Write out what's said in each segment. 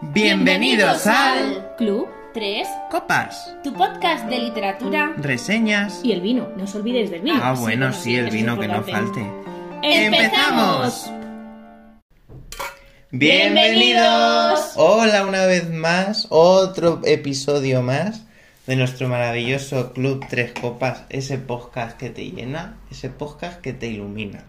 Bienvenidos al Club 3, Copas, tu podcast de literatura reseñas. y el vino. No os olvidéis del vino. Ah, bueno, sí, el vino que no falte. ¡Empezamos! Bienvenidos. Hola una vez más, otro episodio más de nuestro maravilloso Club Tres Copas, ese podcast que te llena, ese podcast que te ilumina.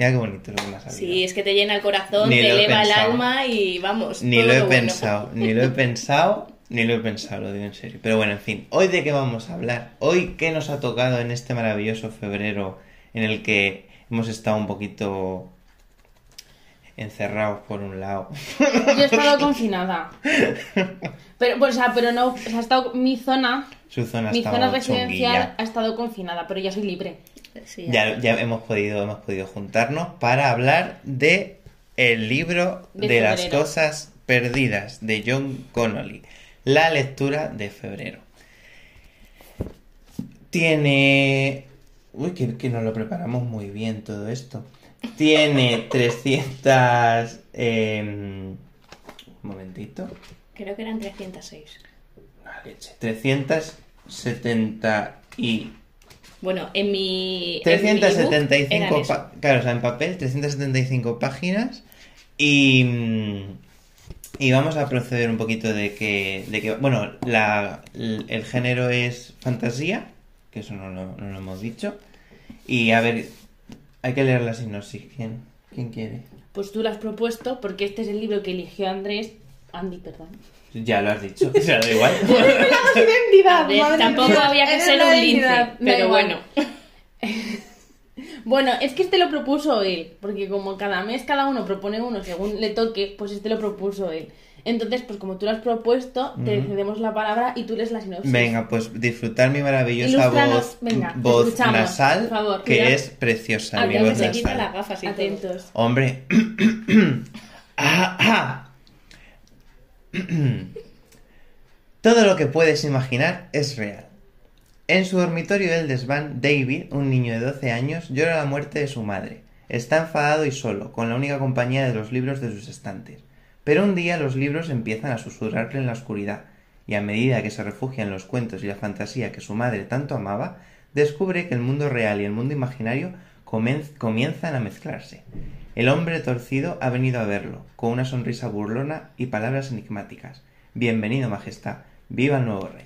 Mira qué bonito lo que me ha salido. Sí, es que te llena el corazón, Ni te eleva el alma y vamos. Ni todo lo he bueno. pensado, ni lo he pensado, ni lo he pensado, lo digo en serio. Pero bueno, en fin, ¿hoy de qué vamos a hablar? ¿Hoy qué nos ha tocado en este maravilloso febrero en el que hemos estado un poquito encerrados por un lado? Yo he estado confinada. Pero, pues, o sea, pero no, o sea, ha estado mi zona, Su zona ha mi zona residencial chunguilla. ha estado confinada, pero ya soy libre. Sí, Ya, ya hemos podido, hemos podido juntarnos para hablar de el libro de, De las cosas perdidas de John Connolly. La lectura de febrero. Tiene... Uy, que, que nos lo preparamos muy bien todo esto. Tiene 300... em, Un momentito. Creo que eran 306. La leche. 370 y Bueno, en mi. en mi ebook 375 eran eso. pa- claro, o sea, en papel, 375 páginas y, y vamos a proceder un poquito de que, de que bueno, la, el, el género es fantasía, que eso no lo, no lo hemos dicho, y a ver, hay que leer la sinopsis, ¿quién, quién quiere? Pues tú lo has propuesto porque este es el libro que eligió Andrés. Andy, perdón. Ya lo has dicho, o sea, da igual. identidad, A ver, tampoco había que ser un lince, pero bueno. Bueno, es que este lo propuso él, porque como cada mes cada uno propone uno según le toque, pues este lo propuso él. Entonces, pues como tú lo has propuesto, te cedemos la palabra y tú lees la sinopsis. Venga, pues disfrutar mi maravillosa voz, venga, voz nasal, por favor, que es preciosa, mi Atentos, voz Se quita nasal. y todo. Atentos. Hombre. Ah, ah. Todo lo que puedes imaginar es real. En su dormitorio del desván, David, un niño de 12 años, llora la muerte de su madre. Está enfadado y solo, con la única compañía de los libros de sus estantes. Pero un día los libros empiezan a susurrarle en la oscuridad, y a medida que se refugia en los cuentos y la fantasía que su madre tanto amaba, descubre que el mundo real y el mundo imaginario comienzan a mezclarse. El hombre torcido ha venido a verlo, con una sonrisa burlona y palabras enigmáticas. Bienvenido, Majestad. Viva el nuevo rey.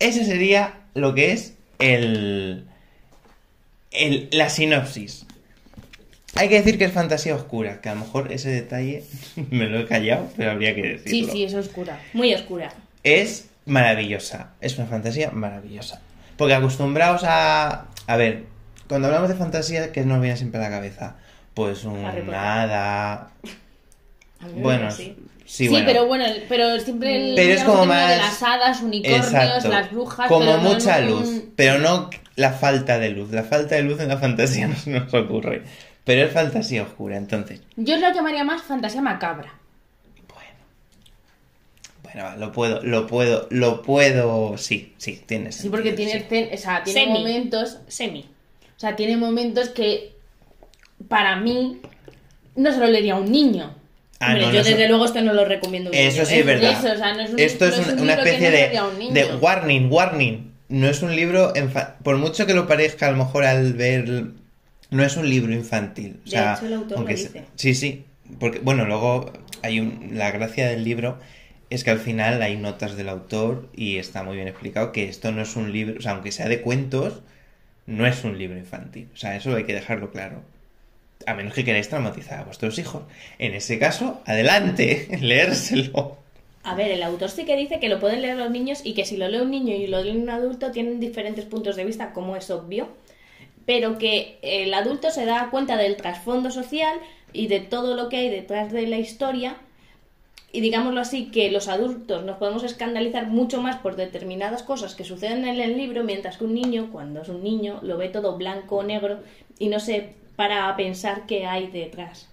Ese sería lo que es el, el- la sinopsis. Hay que decir que es fantasía oscura, que a lo mejor ese detalle me lo he callado, pero habría que decirlo. Sí, sí, es oscura. Muy oscura. Es maravillosa, es una fantasía maravillosa. Porque acostumbrados a... A ver, cuando hablamos de fantasía, ¿qué nos viene siempre a la cabeza? Pues un nada... Bueno, sí, Sí, bueno. pero bueno, pero siempre el Pero es como más- de las hadas, unicornios, Exacto. las brujas, Como pero no mucha un- luz, pero no la falta de luz. La falta de luz en la fantasía no se nos ocurre. Pero es fantasía oscura, entonces. Yo lo llamaría más fantasía macabra. Bueno. Bueno, va, lo puedo, lo puedo, lo puedo. Sí, sí, tiene Sí, porque tiene, sí. o sea, tiene Semi. momentos, Semi. o sea, tiene momentos que para mí no se lo leería a un niño. Ah, Hombre, no, yo no, desde luego esto no lo recomiendo. Eso sí ¿eh? es verdad. Eso, o sea, no es un- Esto es es un- un una especie de, un warning, warning. No es un libro, enfa- por mucho que lo parezca a lo mejor al ver, no es un libro infantil. O De sea, hecho, el autor lo se- dice. Sí, sí. Porque, bueno, luego hay un, la gracia del libro es que al final hay notas del autor y está muy bien explicado que esto no es un libro, o sea, aunque sea de cuentos, no es un libro infantil. O sea, eso hay que dejarlo claro. A menos que queráis traumatizar a vuestros hijos. En ese caso, adelante, leérselo. A ver, el autor sí que dice que lo pueden leer los niños y que si lo lee un niño y lo lee un adulto tienen diferentes puntos de vista, como es obvio, pero que el adulto se da cuenta del trasfondo social y de todo lo que hay detrás de la historia y digámoslo así, que los adultos nos podemos escandalizar mucho más por determinadas cosas que suceden en el libro, mientras que un niño, cuando es un niño, lo ve todo blanco o negro y no se para pensar qué hay detrás.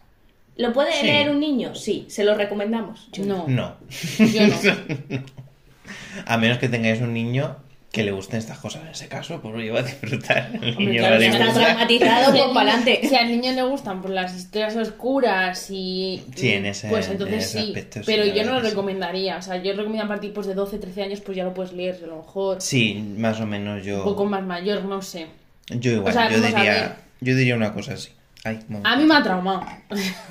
¿Lo puede Sí. leer un niño? Sí, se lo recomendamos. Yo No, No. yo no. A menos que tengáis un niño que le gusten estas cosas en ese caso, pues iba a disfrutar. El Hombre, niño claro, va a si está disfrutar. traumatizado, Si al pues para adelante. Si al niño le gustan pues, las historias oscuras y. Sí, en ese- Pues en entonces ese sí. aspecto pero yo no lo recomendaría. O sea, yo recomiendo a partir pues, de 12, 13 años, pues ya lo puedes leer, a lo mejor. Sí, más o menos Un poco yo. más mayor, no sé. Yo igual, O sea, yo diría. Yo diría una cosa así. Ay, A mí me ha traumado.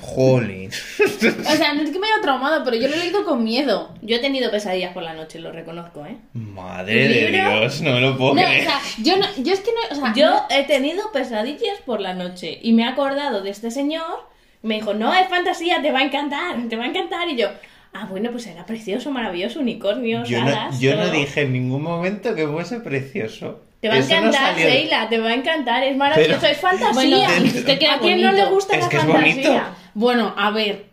Jolín. O sea, no es que me haya traumado, pero yo lo he leído con miedo. Yo he tenido pesadillas por la noche, lo reconozco, ¿eh? Madre ¿Un de? Dios, no me lo puedo No, o sea, yo, no, yo es que no. O sea, Yo no- he tenido pesadillas por la noche y me he acordado de este señor. Me dijo, no, es fantasía, te va a encantar, te va a encantar. Y yo, ah, bueno, pues era precioso, maravilloso, unicornios, Yo no, yo no dije en ningún momento que fuese precioso. Te va a no encantar, de- Sheila, te va a encantar, es maravilloso, Pero- es fantasía. Bueno, que ¿A quién no le gusta Es la que es fantasía? bonito. Bueno, a ver.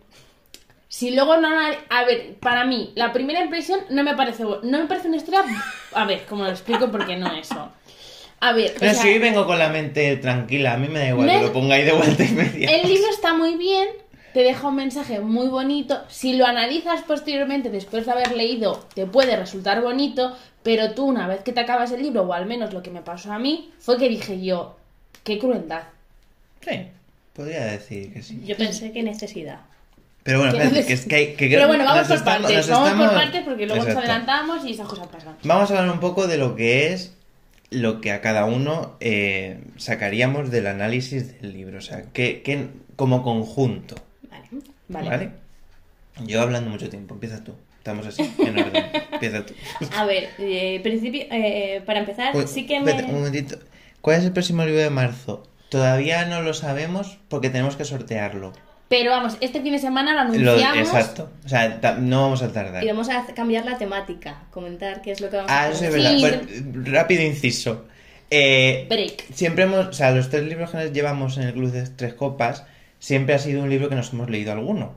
Si luego no. A ver, para mí, la primera impresión no me parece. No me parece una historia. A ver, como lo explico, porque no eso. A ver, o Pero sea, si hoy vengo con la mente tranquila, a mí me da igual No que lo pongáis de vuelta y media. el libro está muy bien, te deja un mensaje muy bonito. Si lo analizas posteriormente, después de haber leído, te puede resultar bonito, pero tú, una vez que te acabas el libro, o al menos lo que me pasó a mí, fue que dije yo, qué crueldad. Sí, podría decir que sí. Yo pensé que necesidad. Pero bueno, Que espérate, no que es que, hay- que Pero bueno, vamos por estamos- partes, vamos por partes porque luego nos adelantamos y esas cosas pasan. Vamos a hablar un poco de lo que es lo que a cada uno eh, sacaríamos del análisis del libro, o sea, que, que como conjunto, Vale. Yo hablando mucho tiempo, empieza tú. Estamos así, en orden. empieza tú. A ver, eh, principio, eh, para empezar, Pues, sí que me... espérate, un momentito. ¿Cuál es el próximo libro de marzo? Todavía no lo sabemos porque tenemos que sortearlo. Pero vamos, este fin de semana lo Lo- anunciamos. exacto. O sea, no vamos a tardar. Y vamos a cambiar la temática, comentar qué es lo que vamos a Ah, hacer. eso es verdad. Rápido inciso. Eh, Break. siempre hemos, o sea, los tres libros que nos llevamos en el Club de Tres Copas, siempre ha sido un libro que nos hemos leído alguno.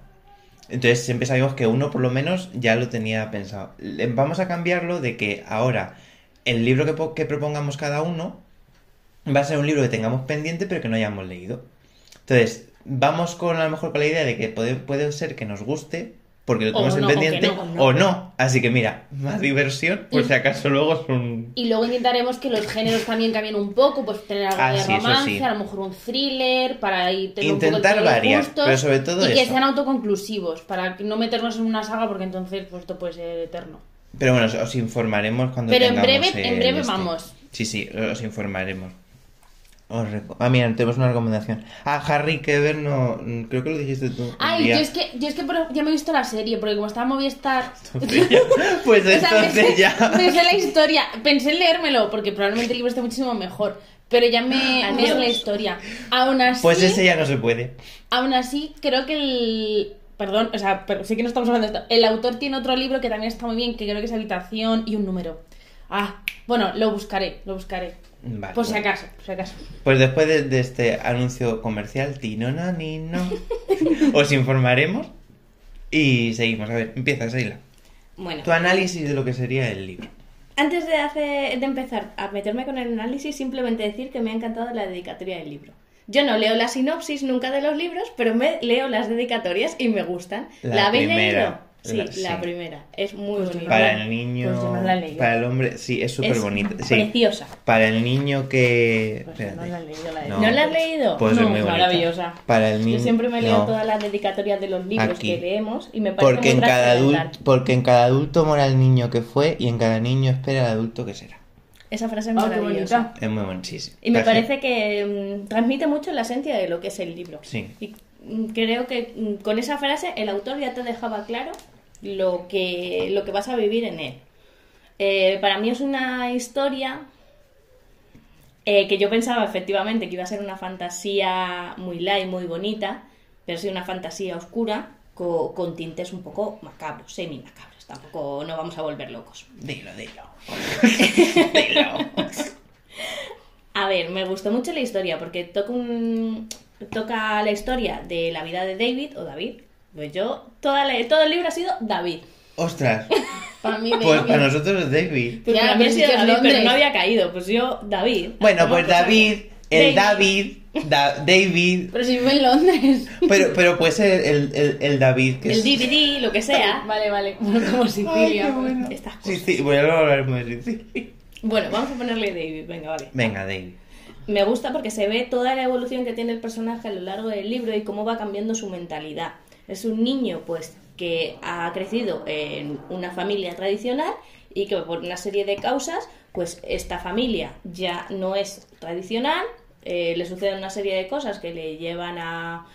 Entonces siempre sabíamos que uno por lo menos ya lo tenía pensado. Vamos a cambiarlo de que ahora el libro que, que propongamos cada uno va a ser un libro que tengamos pendiente pero que no hayamos leído. Entonces, vamos con a lo mejor con la idea de que puede, puede ser que nos guste porque lo tenemos en pendiente no, o no. o no. Así que mira, más diversión por si acaso luego es un... Y luego intentaremos que los géneros también cambien un poco, pues tener algo Ah, de sí, romance, sí. a lo mejor un thriller, para ir tener Intentar un poco de variar, gustos, pero sobre todo y que sean autoconclusivos, para no meternos en una saga porque entonces pues esto puede ser eterno. Pero bueno, os- os informaremos cuando Pero en breve- en breve este. vamos. Sí, sí, os informaremos. Ah, mira, tenemos una recomendación. Ah, Harry Keber no... Creo que lo dijiste tú. Ay, yo es que, yo es que por- ya me he visto la serie, porque como estaba Movistar... Pues O sea, entonces ya... pensé la historia, pensé en leérmelo, porque probablemente el libro esté muchísimo mejor. Pero ya me, me Adiós. sé la historia. Aún así, Pues ese ya no se puede. aún así, creo que el. Perdón, o sea, pero sí que no estamos hablando de esto. El autor tiene otro libro que también está muy bien, que creo que es Habitación y un número. Ah, bueno, lo buscaré, lo buscaré. Vale, por si bueno. acaso, por si acaso. Pues después de, de este anuncio comercial, Tinona, Nino, os informaremos y seguimos. A ver, empieza, Seila. Bueno, Tu análisis de lo que sería el libro. antes de, hacer, de empezar a meterme con el análisis, simplemente decir que me ha encantado la dedicatoria del libro. Yo no leo la sinopsis nunca de los libros, pero me leo las dedicatorias y me gustan. La ¿La? Sí, La- la, sí. primera. Es muy Pues bonita. Para el niño, pues no la leído. para el hombre, sí, es súper bonita. Sí. preciosa. Para el niño que... Pues no la he leído, la ¿No la has leído? Pues No, es muy bonita. maravillosa. Para el niño... Yo siempre me leo no, todas las dedicatorias de los libros Aquí. que leemos y me parece Porque muy en, cada adulto, porque en cada adulto mora el niño que fue y en cada niño espera el adulto que será. Esa frase es qué maravillosa. bonita. Es muy sí. Y me parece que mm, transmite mucho la esencia de lo que es el libro. Sí. Y mm, creo que mm, con esa frase el autor ya te dejaba claro lo que, lo que vas a vivir en él. Eh, para mí es una historia eh, que yo pensaba efectivamente que iba a ser una fantasía muy light, muy bonita, pero sí una fantasía oscura co- con tintes un poco macabros, semi macabros. Tampoco no vamos a volver locos. Dilo, dilo. dilo. A ver, me gustó mucho la historia porque toca, un, toca la historia de la vida de David o David. Pues yo, toda la- todo el libro ha sido David. Ostras. Para mí, Pues para nosotros es David. Pues Ya, para mí pero ha sí sido que es David, pero Londres. no había caído. Pues yo, David. Bueno, pues. David, el David, Da- David, Pero si vive en Londres. pero, pero puede ser el, el, el David que El es... DVD, lo que sea. Vale, vale. Bueno, como Ay, Sicilia. qué bueno. Estas Sí, cosas. sí, bueno, luego hablaremos de Sicilia. Bueno, vamos a ponerle David, venga, vale. Venga, David. Me gusta porque se ve toda la evolución que tiene el personaje a lo largo del libro y cómo va cambiando su mentalidad. Es un niño, pues, que ha crecido en una familia tradicional y que por una serie de causas, pues esta familia ya no es tradicional, eh, le suceden una serie de cosas que le llevan a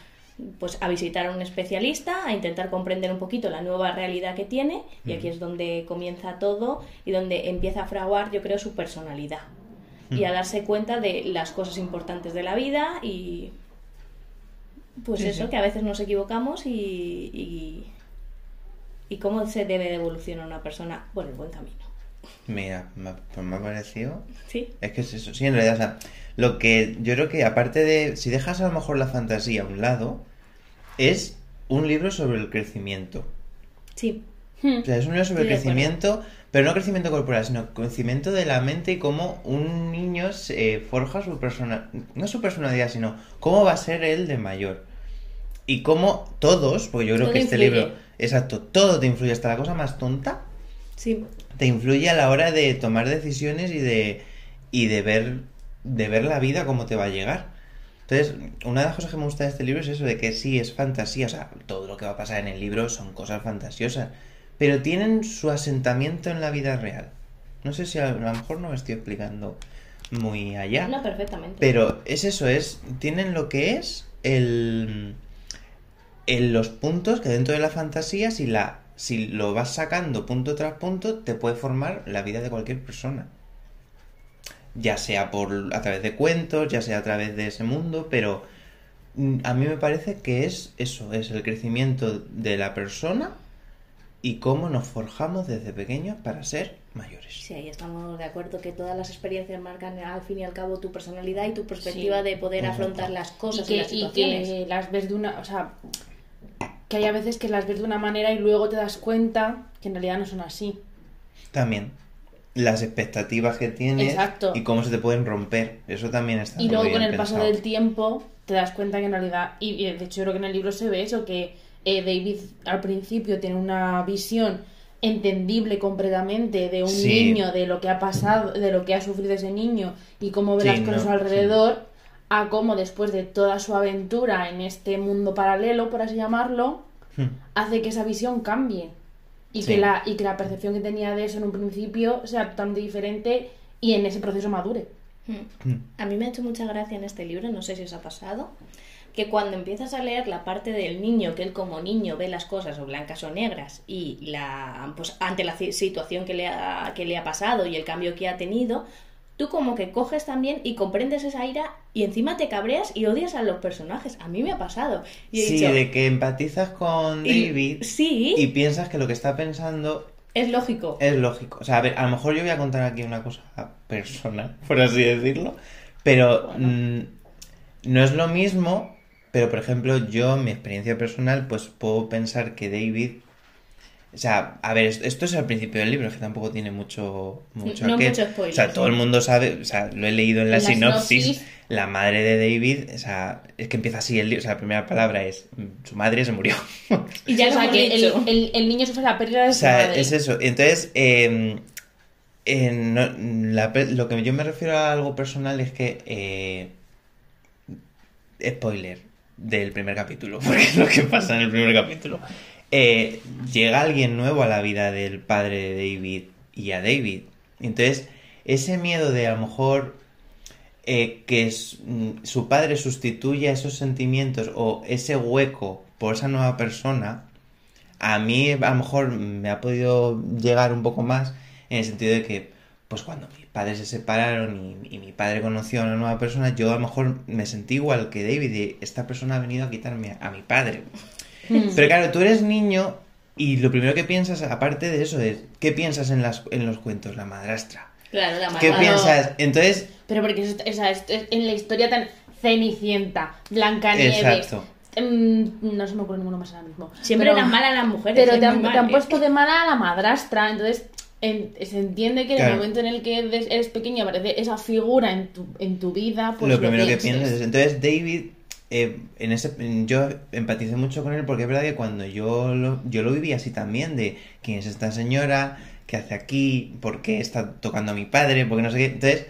pues a visitar a un especialista, a intentar comprender un poquito la nueva realidad que tiene, y aquí es donde comienza todo y donde empieza a fraguar, yo creo, su personalidad. Y a darse cuenta de las cosas importantes de la vida y pues Sí, eso, sí. que a veces nos equivocamos y, y, y cómo se debe de evolucionar una persona por el buen camino. Mira, me, pues me ha parecido ¿Sí? Es que es eso, sí, en realidad, o sea, lo que yo creo que aparte de, si dejas a lo mejor la fantasía a un lado, es un libro sobre el crecimiento. Sí. O sea, es un libro sobre el Estoy de acuerdo. crecimiento, pero no crecimiento corporal, sino crecimiento de la mente y cómo un niño se forja su persona, no su personalidad, sino cómo va a ser él de mayor. Y cómo todos, porque yo creo Todo que este influye. libro, exacto, todo te influye, hasta la cosa más tonta, Sí. te influye a la hora de tomar decisiones y de y de ver de ver la vida cómo te va a llegar. Entonces, una de las cosas que me gusta de este libro es eso de que sí es fantasía, o sea, todo lo que va a pasar en el libro son cosas fantasiosas, pero tienen su asentamiento en la vida real. No sé si a, a lo mejor no me estoy explicando muy allá. No, perfectamente. Pero es eso, es. Tienen lo que es el. el- los puntos que dentro de la fantasía, si la. Si lo vas sacando punto tras punto, te puede formar la vida de cualquier persona. Ya sea por a través de cuentos, ya sea a través de ese mundo, pero mm, a mí me parece que es eso, es el crecimiento de la persona y cómo nos forjamos desde pequeños para ser mayores. Sí, ahí estamos de acuerdo que todas las experiencias marcan al fin y al cabo tu personalidad y tu perspectiva Sí. de poder afrontar las cosas y y, que, las y situaciones. que las ves de una, o sea, que hay a veces que las ves de una manera y luego te das cuenta que en realidad no son así. También las expectativas que tienes Exacto. y cómo se te pueden romper. Eso también está Y muy luego bien con el paso del tiempo te das cuenta que en realidad, y, y de hecho yo creo que en el libro se ve eso, que eh, David al principio tiene una visión entendible completamente de un Sí. niño, de lo que ha pasado, de lo que ha sufrido ese niño y cómo ve Sí, las cosas a su no, alrededor, a cómo después de toda su aventura en este mundo paralelo, por así llamarlo, Hmm. hace que esa visión cambie. Y, Sí. que la, y que la percepción que tenía de eso en un principio sea totalmente diferente y en ese proceso madure. Mm. Hmm. A mí me ha hecho mucha gracia en este libro, no sé si os ha pasado, que cuando empiezas a leer la parte del niño, que él como niño ve las cosas o blancas o negras y la pues ante la ci- situación que le ha, que le ha pasado y el cambio que ha tenido, tú como que coges también y comprendes esa ira y encima te cabreas y odias a los personajes. A mí me ha pasado. Y he Sí, dicho, de que empatizas con y- David sí, y piensas que lo que está pensando es lógico. es lógico. O sea, a ver, a lo mejor yo voy a contar aquí una cosa personal, por así decirlo, pero mm, no es lo mismo, pero por ejemplo, yo, en mi experiencia personal, pues puedo pensar que David... O sea, a ver, esto- es al principio del libro, que tampoco tiene mucho, mucho No aquel. mucho spoiler, O sea, todo el mundo sabe, o sea, lo he leído en la, sinopsis, sinopsis. la madre de David, o sea, es que empieza así el libro, o sea, la primera palabra es, su madre se murió. Y ya o sea, que el, dicho. el- el niño sufre la pérdida de O su sea, madre. es eso. Entonces, eh, eh, no- la pe- lo que yo me refiero a algo personal es que... eh, spoiler del primer capítulo, porque es lo que pasa en el primer capítulo. Eh, llega alguien nuevo a la vida del padre de David y a David. Entonces, ese miedo de a lo mejor eh, que mm, su padre sustituya esos sentimientos o ese hueco por esa nueva persona, a mí a lo mejor me ha podido llegar un poco más en el sentido de que, pues cuando mis padres se separaron y, y mi padre conoció a una nueva persona, yo a lo mejor me sentí igual que David, de esta persona ha venido a quitarme a, a mi padre. Mm. Pero claro, tú eres niño y lo primero que piensas, aparte de eso, es, ¿qué piensas en, las, en los cuentos? La madrastra. Claro, la ¿Qué malvada. piensas? Entonces, Pero porque es, o sea, es- es- en la historia tan cenicienta, Blancanieves, exacto. mm, no se me ocurre ninguno más ahora mismo. Siempre Pero- eran malas las mujeres. Pero te han, te han puesto de mala a la madrastra, entonces en- se entiende que en Claro. el momento en el que eres pequeño aparece esa figura en tu, en tu vida, pues lo primero que piensas es. Entonces, David, eh, en ese, yo empaticé mucho con él porque es verdad que cuando yo lo, yo lo viví así también, de quién es esta señora, ¿qué hace aquí? ¿Por qué está tocando a mi padre? ¿Por qué no sé qué? Entonces,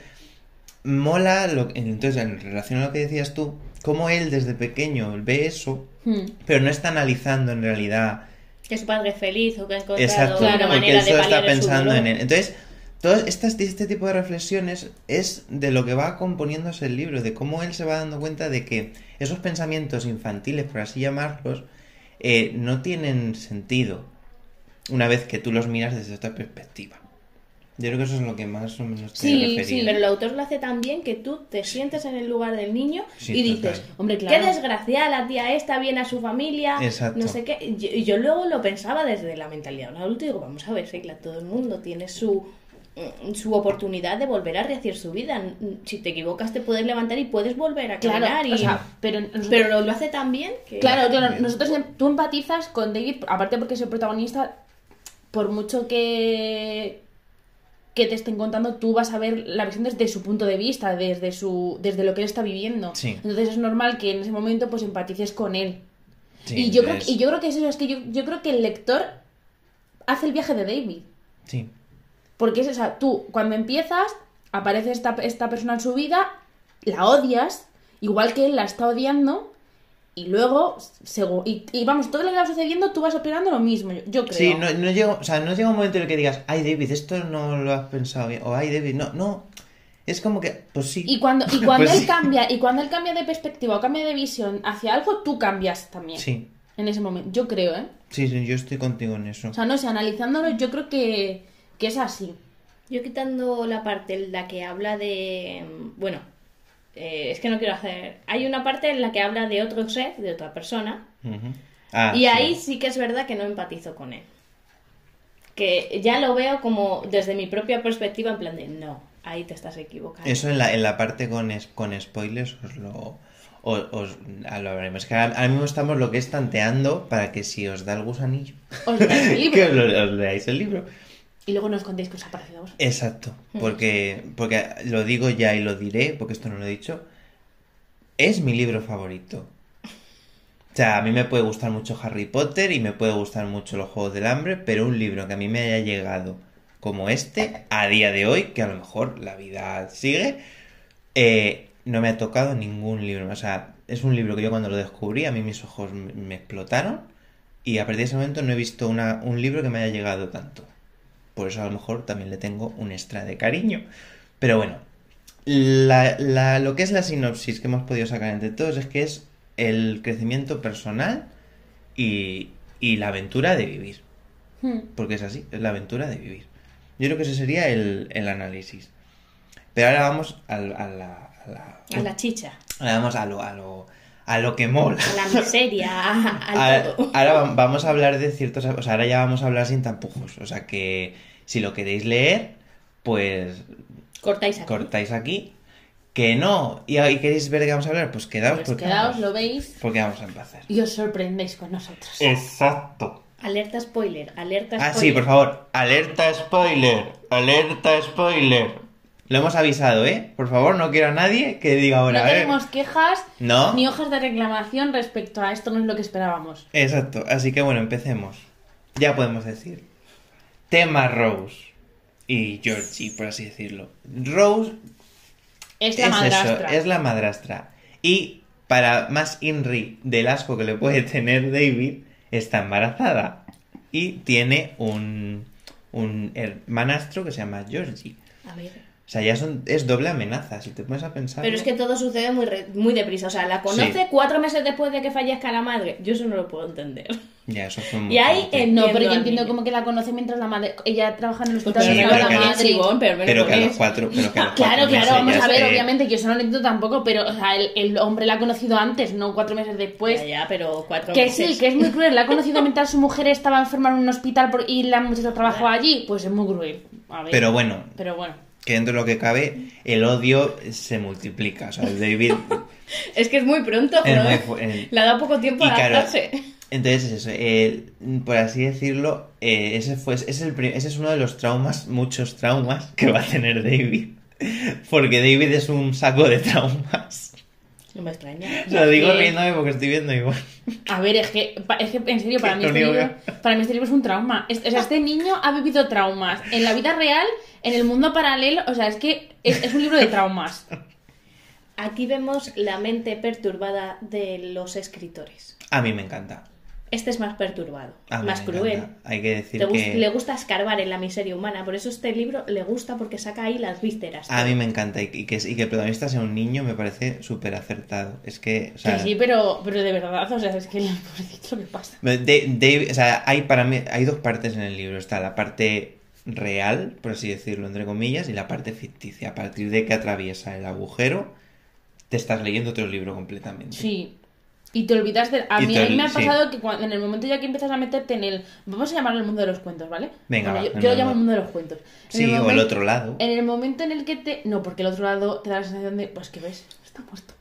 mola, lo, entonces en relación a lo que decías tú, cómo él desde pequeño ve eso, Hmm. pero no está analizando en realidad Que su padre es feliz o que ha encontrado Exacto, una manera él de está pensando en él. Entonces, todo estas, este tipo de reflexiones es de lo que va componiéndose el libro, de cómo él se va dando cuenta de que esos pensamientos infantiles, por así llamarlos, eh, no tienen sentido una vez que tú los miras desde otra perspectiva. Yo creo que eso es lo que más o menos te Sí, refería. sí, Pero el autor lo hace tan bien que tú te sientes en el lugar del niño Sí, y dices, total. Hombre, claro. qué desgraciada la tía esta, viene a su familia, Exacto. no sé qué. Y yo, luego lo pensaba desde la mentalidad de un adulto y digo, vamos a ver, Seila, todo el mundo tiene su mm, su oportunidad de volver a rehacer su vida. Si te equivocas te puedes levantar y puedes volver a Claro, caminar. y... o sea, pero, nosotros- pero lo, lo hace tan bien que... Claro, claro, Bien. nosotros tú empatizas con David, aparte porque es el protagonista, por mucho que que te estén contando, tú vas a ver la visión desde su punto de vista, desde su desde lo que él está viviendo. Sí. Entonces es normal que en ese momento pues empatices con él. Sí, y yo creo y yo creo que es eso, es que yo, yo creo que el lector hace el viaje de David. Sí. Porque es esa, tú cuando empiezas, aparece esta, esta persona en su vida, la odias, igual que él la está odiando, y luego, segu- y, y vamos, todo lo que va sucediendo, tú vas operando lo mismo, yo, yo creo. Sí, no, no llega, o sea, no llega un momento en el que digas, ay David, esto no lo has pensado bien, o ay David, no, no. Es como que, pues sí. Y cuando, y cuando Pues él sí. cambia, y cuando él cambia de perspectiva o cambia de visión hacia algo, tú cambias también. Sí, En ese momento, yo creo, ¿eh? sí, sí, yo estoy contigo en eso. O sea, no sé, analizándolo, yo creo que, que es así. Yo quitando la parte en la que habla de... Bueno, eh, es que no quiero hacer... Hay una parte en la que habla de otro ser, de otra persona. Ah, y sí. ahí sí que es verdad que no empatizo con él. Que ya lo veo como desde mi propia perspectiva, en plan de, no, ahí te estás equivocando. Eso en la, en la parte con, es- con spoilers os lo, os, os- ah, lo hablaremos. Que ahora, ahora mismo estamos lo que es tanteando para que si os da el gusanillo, Os leáis el libro. que os, os leáis el libro. Y luego nos contéis qué os ha parecido a vosotros. Exacto, porque, porque lo digo ya y lo diré, porque esto no lo he dicho. Es mi libro favorito. O sea, a mí me puede gustar mucho Harry Potter y me puede gustar mucho los Juegos del Hambre, pero un libro que a mí me haya llegado como este, a día de hoy, que a lo mejor la vida sigue, eh, no me ha tocado ningún libro. O sea, es un libro que yo cuando lo descubrí, a mí mis ojos me, me explotaron y a partir de ese momento no he visto una, un libro que me haya llegado tanto. Por eso a lo mejor también le tengo un extra de cariño. Pero bueno, la- la- lo que es la sinopsis que hemos podido sacar entre todos es que es el crecimiento personal y, y la aventura de vivir. Hmm. Porque es así, es la aventura de vivir. Yo creo que ese sería el, el análisis. Pero ahora vamos a, la, a la- A la chicha, ahora vamos a lo, a lo, a lo que mola. a la miseria, a- todo. ahora va- vamos a hablar de ciertos... O sea, ahora ya vamos a hablar sin tampujos. O sea que si lo queréis leer, pues Cortáis aquí. cortáis aquí. Que no. ¿Y, y queréis ver de qué vamos a hablar? Pues quedaos Pues porque, quedaos, vamos, lo veis porque vamos a empezar. y os sorprendéis con nosotros. Exacto. Alerta spoiler, alerta spoiler. Ah, sí, por favor. Alerta spoiler. Alerta spoiler. Lo hemos avisado, ¿eh? Por favor, no quiero a nadie que diga ahora. no tenemos quejas No. ni hojas de reclamación respecto a esto, no es lo que esperábamos. Exacto. Así que bueno, empecemos. Ya podemos decir. Tema Rose y Georgie, por así decirlo. Rose Es la es madrastra. eso, es la madrastra. Y para más Inri del asco que le puede tener David, está embarazada. Y tiene un, un hermanastro que se llama Georgie. A ver. O sea, ya son, es doble amenaza, si te pones a pensar. Pero es que todo sucede muy, re- muy deprisa. O sea, la conoce Sí. cuatro meses después de que fallezca la madre. Yo eso no lo puedo entender. Ya, eso fue muy Y ahí No, pero yo entiendo como que la conoce mientras la madre. Ella trabaja en el Pues hospital Sí, pero la que a los- madre. chivón, pero menos Pero que a los cuatro, pero que a los Claro, cuatro claro, vamos a ver, obviamente, que yo eso no lo entiendo tampoco, pero o sea, el, el hombre la ha conocido antes, no cuatro meses después. ya, ya, pero cuatro Que meses. sí, que es muy cruel. La ha conocido mientras su mujer estaba enferma en un hospital por- y la muchacha trabajó allí. Pues es muy cruel. A ver. Pero bueno, Pero bueno. Que dentro de lo que cabe, el odio se multiplica. O sea, el David. Es que es muy pronto, pero muy le ha dado poco tiempo y a claro, adaptarse. Entonces, es eso. eh, por así decirlo, eh, ese, fue, ese, es el ese es uno de los traumas, muchos traumas que va a tener David. Porque David es un saco de traumas. No me extraña. Lo sea, digo que- riéndome porque estoy viendo igual. A ver, es que, es que en serio, para mí, este libro, para mí este libro es un trauma. Es- o sea, este niño ha vivido traumas en la vida real, en el mundo paralelo. O sea, es que es, es un libro de traumas. Aquí vemos la mente perturbada de los escritores. A mí me encanta. Este es más perturbado, A mí más cruel. Hay que decir que... le gusta escarbar en la miseria humana, por eso este libro le gusta porque saca ahí las vísceras. A mí me encanta y que, y que el protagonista sea un niño me parece súper acertado. Es que, o sea, Que sí, pero, pero de verdad, o sea, es que pobrecito, ¿qué pasa? O sea, hay para mí hay dos partes en el libro. Está la parte real, por así decirlo, entre comillas, y la parte ficticia. A partir de que atraviesa el agujero, te estás leyendo otro libro completamente. Sí. Y te olvidas de... A mí, te a mí me ha sí. pasado que cuando, en el momento ya que empiezas a meterte en el... Vamos a llamarlo el mundo de los cuentos, ¿vale? Venga, Bueno, va, yo, el yo lo llamo el mundo de los cuentos. En Sí, o el otro lado. En el momento en el que te... No, porque el otro lado te da la sensación de... Pues que ves, está muerto.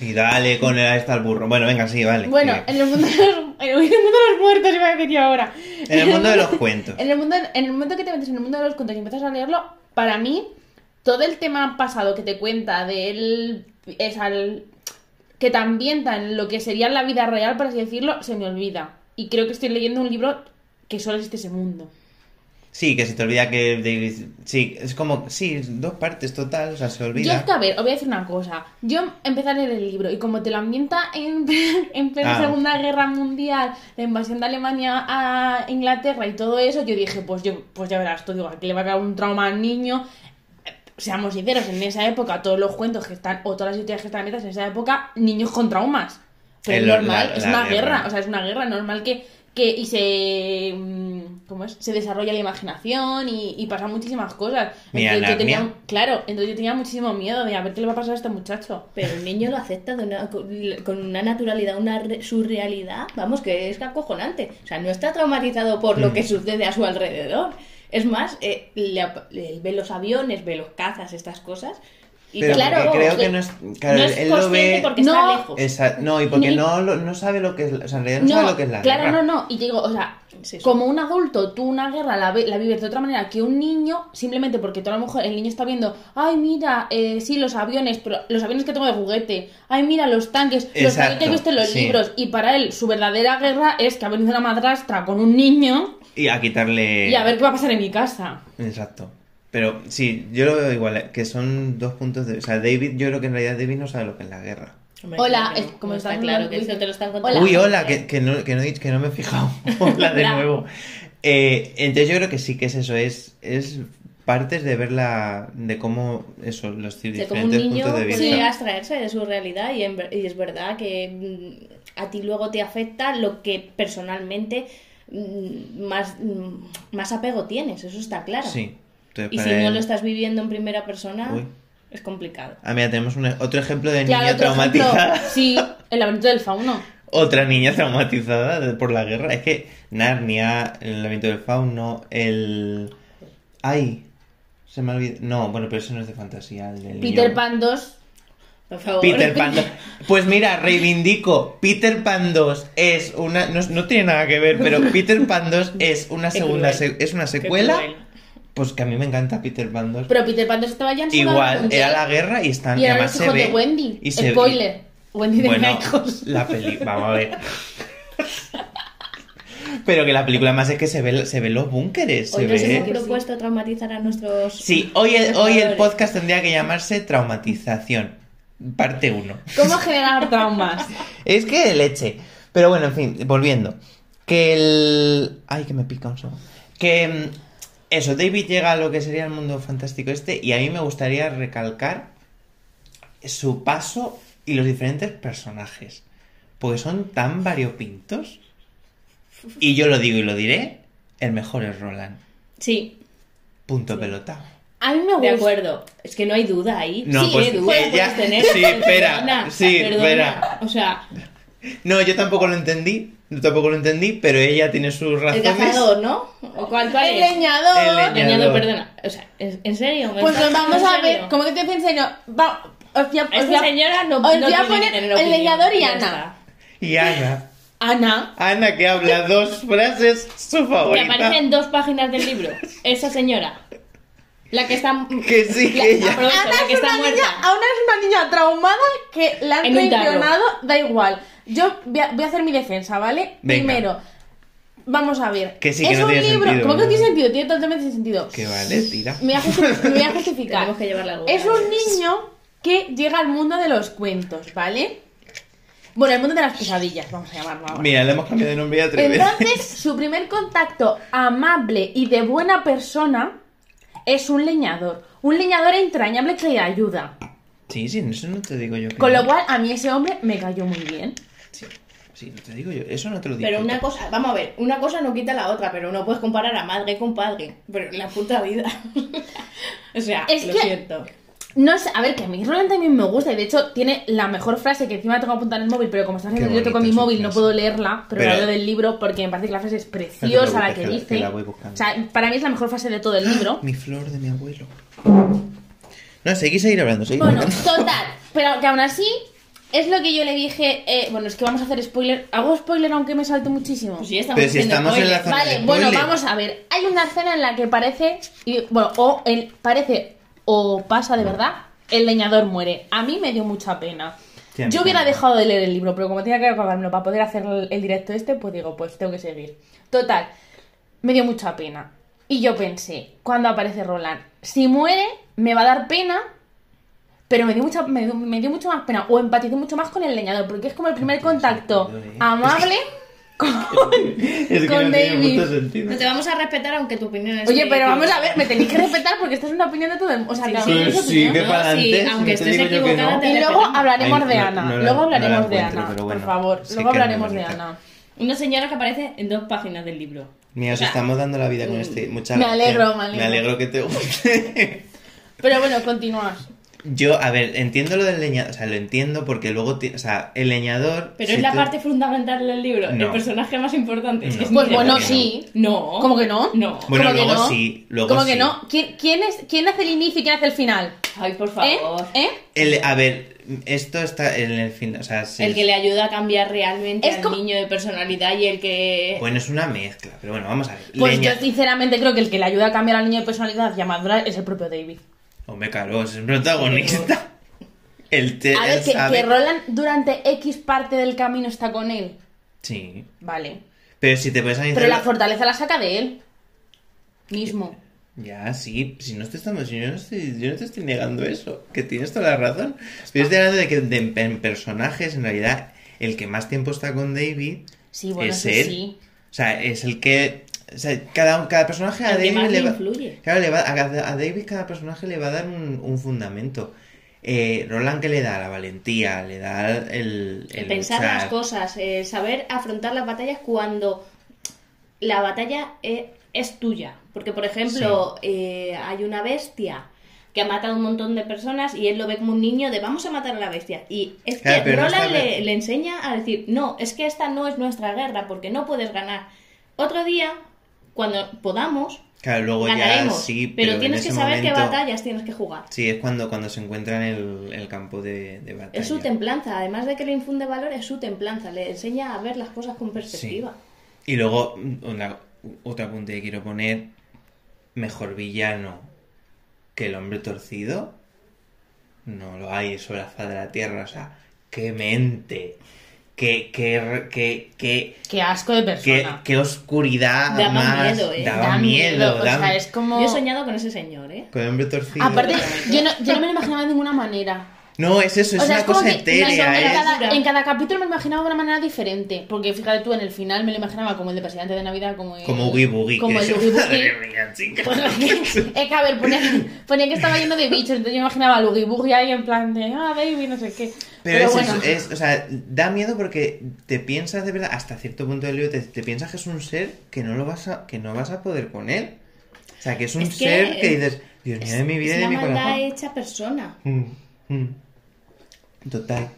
Y dale con el, ahí está el burro. Bueno, venga, sí, vale. Bueno, en el mundo de los, en el mundo de los muertos iba a decir yo ahora. En el mundo de los cuentos. En el, mundo, en el momento que te metes en el mundo de los cuentos y empiezas a leerlo, para mí, todo el tema pasado que te cuenta de él, es al, que te ambienta en lo que sería la vida real, por así decirlo, se me olvida. Y creo que estoy leyendo un libro que solo existe ese mundo. Sí, que se te olvida que. Sí, es como... Sí, dos partes total, o sea, se Yo es olvida. que, a ver, os voy a decir una cosa. Yo empecé a leer el libro y como te lo ambienta en, en plena Ah. Segunda Guerra Mundial, la invasión de Alemania a Inglaterra y todo eso, yo dije, pues yo pues ya verás, tú digo, aquí le va a caer un trauma al niño. Seamos sinceros, en esa época todos los cuentos que están, o todas las historias que están metidas en esa época, niños con traumas. Pero El- es normal, la- es la una guerra. guerra. o sea, es una guerra normal que, que y se mm, ¿cómo es? se desarrolla la imaginación y, y pasan muchísimas cosas. Mira, Entonces yo tenía, claro, entonces yo tenía muchísimo miedo de a ver qué le va a pasar a este muchacho. Pero el niño lo acepta de una- con una naturalidad, una re- surrealidad, vamos, que es acojonante. O sea, no está traumatizado por Mm. lo que sucede a su alrededor. Es más, eh, le ap- le ve los aviones, ve los cazas, estas cosas. Y Pero claro, creo que que no es... Claro, no es él lo consciente ve... porque No, está lejos. Esa- no, y porque no, lo- no sabe lo que es... O sea, en realidad no, sabe lo que es la claro, guerra. no, no. Y digo, o sea, Sí, sí. como un adulto, tú una guerra la, ve- la vives de otra manera que un niño, simplemente porque tú a lo mejor el niño está viendo, ay, mira, eh, sí, los aviones, pero los aviones que tengo de juguete, ay, mira, los tanques, los tanques que he visto en los sí. libros. Y para él, su verdadera guerra es que ha venido una madrastra con un niño Y a quitarle... y a ver qué va a pasar en mi casa. Exacto. Pero sí, yo lo veo igual, eh, que son dos puntos de... O sea, David, yo creo que en realidad David no sabe lo que es la guerra. Hombre, Hola, es como no está claro que eso te lo están contando. Hola. Uy, hola, que, que no, que, no he, dicho- que no me he fijado. hola de nuevo. Eh, entonces yo creo que sí que es eso, es, es partes de ver la... de cómo, eso, los de diferentes un niño puntos de vista. abstraerse de su realidad y, en ver- y es verdad que mm, a ti luego te afecta lo que personalmente más, mm, más apego tienes, eso está claro. Sí. Entonces, Y si no lo estás viviendo en primera persona, Uy. es complicado. Ah, mira, tenemos un- otro ejemplo de Claro, niña ejemplo, traumatizada. sí, el laberinto del fauno. Otra niña traumatizada por la guerra. Es que Narnia, el laberinto del fauno, el... Ay, se me olvidó... No, bueno, pero eso no es de fantasía. El del Peter niño- Pan 2. Por favor. Peter Pan 2. Pues mira, reivindico. Peter Pan 2 es una. No, no tiene nada que ver, pero Peter Pan 2 es una Qué segunda. cruel. se- es una Qué secuela. cruel. Pues que a mí me encanta Peter Pan 2. Pero Peter Pan 2 estaba ya en su Igual, era la guerra y están. Y eran además los se hijos ve. de Wendy. y se- Spoiler. Wendy de Bueno, la peli. Vamos a ver. Pero que la película más es que se ve, se ven los búnkeres. Se Hoy nos ve. hemos propuesto traumatizar a nuestros. Sí, hoy el, hoy el espectadores. podcast tendría que llamarse Traumatización. Parte 1. ¿Cómo generar traumas? Es que leche. Pero bueno, en fin, volviendo. Que el. Ay, que me pica un segundo. Que. mm, Eso, David llega a lo que sería el mundo fantástico este. Y a mí me gustaría recalcar su paso y los diferentes personajes. Porque son tan variopintos. Y yo lo digo y lo diré. El mejor es Roland. Sí, Punto pelota. A mí me gusta. de acuerdo. Es que no hay duda ahí. No, sí, pues ¿qué duda ella- puedes tener? sí, espera, Perdona, sí, perdona. espera. O sea, No, yo tampoco lo entendí. Yo tampoco lo entendí, pero ella tiene sus el razones. cazador, ¿no? ¿O cuál, cuál El es? leñador. El leñador. Leñador, perdona. O sea, ¿en serio? ¿Me Pues vamos a ver, como que te enseño. Va, os voy a, os Esta voy a- señora no, os no voy a que poner el leñador y Ana. Y Ana. Ana. Ana que habla dos frases, su Que favorita. aparece en dos páginas del libro. Esa señora. La que está... Que sí, La- que ella. aprovecho, Ana la es que está una muerta. niña, Ana es una niña traumada que la han En un tarro. traicionado, da igual. Yo voy a, voy a hacer mi defensa, ¿vale? Venga. Primero, vamos a ver. Que sí, que es no un tiene libro. sentido, ¿Cómo que tiene sentido? Tiene totalmente sentido. Que vale, tira. Me voy a, justi- me voy a justificar. Tenemos que llevarla a Google. Es un niño que llega al mundo de los cuentos, ¿vale? Bueno, el mundo de las pesadillas, vamos a llamarlo ahora. Mira, le hemos cambiado de nombre ya tres Entonces, veces. su primer contacto amable y de buena persona es un leñador. Un leñador entrañable que le ayuda. Sí, sí, eso no te digo yo. que Con no. lo cual, a mí ese hombre me cayó muy bien. Sí, sí, no te digo yo. Eso no te lo digo. Pero una cosa, vamos a ver, una cosa no quita la otra, pero no puedes comparar a madre con padre. Pero en la puta vida. o sea, Es lo que- siento. No sé, a ver, que a mí Roland también me gusta y de hecho tiene la mejor frase que encima tengo apuntada en el móvil, pero como está haciendo directo con mi móvil no puedo leerla, pero, Pero- la leo del libro porque me parece que la frase es preciosa la que dice. que la voy buscando. O sea, para mí es la mejor frase de todo el libro. Mi flor de mi abuelo. No, seguís seguir hablando, seguid Bueno, hablando. total, pero que aún así es lo que yo le dije, eh, bueno, es que vamos a hacer spoiler. ¿Hago spoiler aunque me salte muchísimo? Pues sí, estamos Pero si haciendo estamos en la spoiler. zona Vale, de bueno, vamos a ver. Hay una escena en la que parece, y, bueno, o el, parece o pasa de verdad, el leñador muere. A mí me dio mucha pena. Sí, Yo hubiera dejado de leer el libro, pero como tenía que acabármelo para poder hacer el, directo este, pues digo, pues tengo que seguir. Total, me dio mucha pena. Y yo pensé, cuando aparece Roland, si muere, me va a dar pena, pero me dio, mucha, me, dio, me dio mucho más pena, o empaticé mucho más con el leñador, porque es como el primer contacto ¿eh? amable con, Es que con no tiene David. No te vamos a respetar aunque tu opinión es. Oye, pero vamos a ver, me tenéis que respetar porque esta es una opinión de todo el mundo. O sea, Sí, sí, su sí, opinión. que No, para aunque no te estés equivocada, no. Y luego hablaremos Ay, de Ana. luego hablaremos de Ana. Por favor, luego hablaremos de. Ana. Una señora que aparece en dos páginas del libro. Mira, os O sea, estamos dando la vida con este. Muchas Me gracias. alegro, me alegro. Me alegro que te guste. Pero bueno, continúas. Yo, a ver, entiendo lo del leñador. O sea, lo entiendo porque luego. O sea, el leñador. Pero si es la tú- parte fundamental del libro. No. El personaje más importante. No. Es Pues bueno, sí. No. ¿Cómo que no? No. Bueno, ¿Cómo que luego no? sí, luego ¿Cómo que no? ¿Quién, quién, es, ¿Quién hace el inicio y quién hace el final? Ay, por ¿Eh? favor. ¿Eh? El- a ver, esto está en el fin. O sea, sí. El que le ayuda a cambiar realmente Es al como- niño de personalidad y el que. Bueno, es una mezcla, pero bueno, vamos a ver. Pues Leña- yo sinceramente creo que el que le ayuda a cambiar al niño de personalidad y a madurar es el propio David. Hombre, claro, es el protagonista. El te, A ver, que, sabe- que Roland durante X parte del camino está con él. Sí. Vale. Pero si te puedes analizar. Pero la fortaleza la saca de él. Mismo. Ya, sí, si no te estamos, si yo no estoy, yo no te estoy negando eso, que tienes toda la razón. Pero estoy hablando de que de- en personajes, en realidad, el que más tiempo está con David Sí, bueno, es él. sí. O sea, es el que. O sea, cada, cada personaje a David le va. Claro, le va, a, a David cada personaje le va a dar un, un fundamento. Eh, Roland que le da la valentía, le da el, pensar luchar. las cosas, el saber afrontar las batallas cuando la batalla eh, es tuya. Porque, por ejemplo, eh, hay una bestia que ha matado a un montón de personas y él lo ve como un niño de vamos a matar a la bestia. Y es Claro, que no Roland le enseña a decir, no, es que esta no es nuestra guerra porque no puedes ganar. Otro día, cuando podamos, Claro, luego ya ganaremos. sí, pero, en tienes que saber qué momento- batallas tienes que jugar. Sí, es cuando, cuando se encuentran en el, el campo de, de batalla. Es su templanza, además de que le infunde valor, es su templanza, le enseña a ver las cosas con perspectiva. Y luego, una, otro apunte que quiero poner, mejor villano que el hombre torcido, no lo hay sobre la faz de la tierra, o sea, qué mente, qué, qué, qué, qué, Qué asco de persona. qué oscuridad Daba más, miedo, ¿eh? daba Da miedo, O da- sea, es como... Yo he soñado con ese señor, ¿eh? con el hombre torcido. Aparte, yo no, yo no me lo imaginaba de ninguna manera. No, es eso, es o sea, una es cosa etérea, en, cada, en cada capítulo me lo imaginaba de una manera diferente. Porque fíjate tú, en el final me lo imaginaba como el de Presidente de Navidad, como el... Como Oogie Boogie. Como el Oogie Boogie. Pues es que, a ver, ponía, ponía que estaba lleno de bichos, entonces yo imaginaba al Oogie Boogie ahí en plan de, ah, baby, no sé qué. Pero, Pero, es, bueno, eso, es, o sea, da miedo porque te piensas de verdad, hasta cierto punto del libro, te, te piensas que es un ser que no lo vas a, que no vas a poder con él. O sea, que es un Es que ser que es- dices, Dios mío de mi vida es y de una mi maldad corazón. hecha persona. Mm, mm. Total.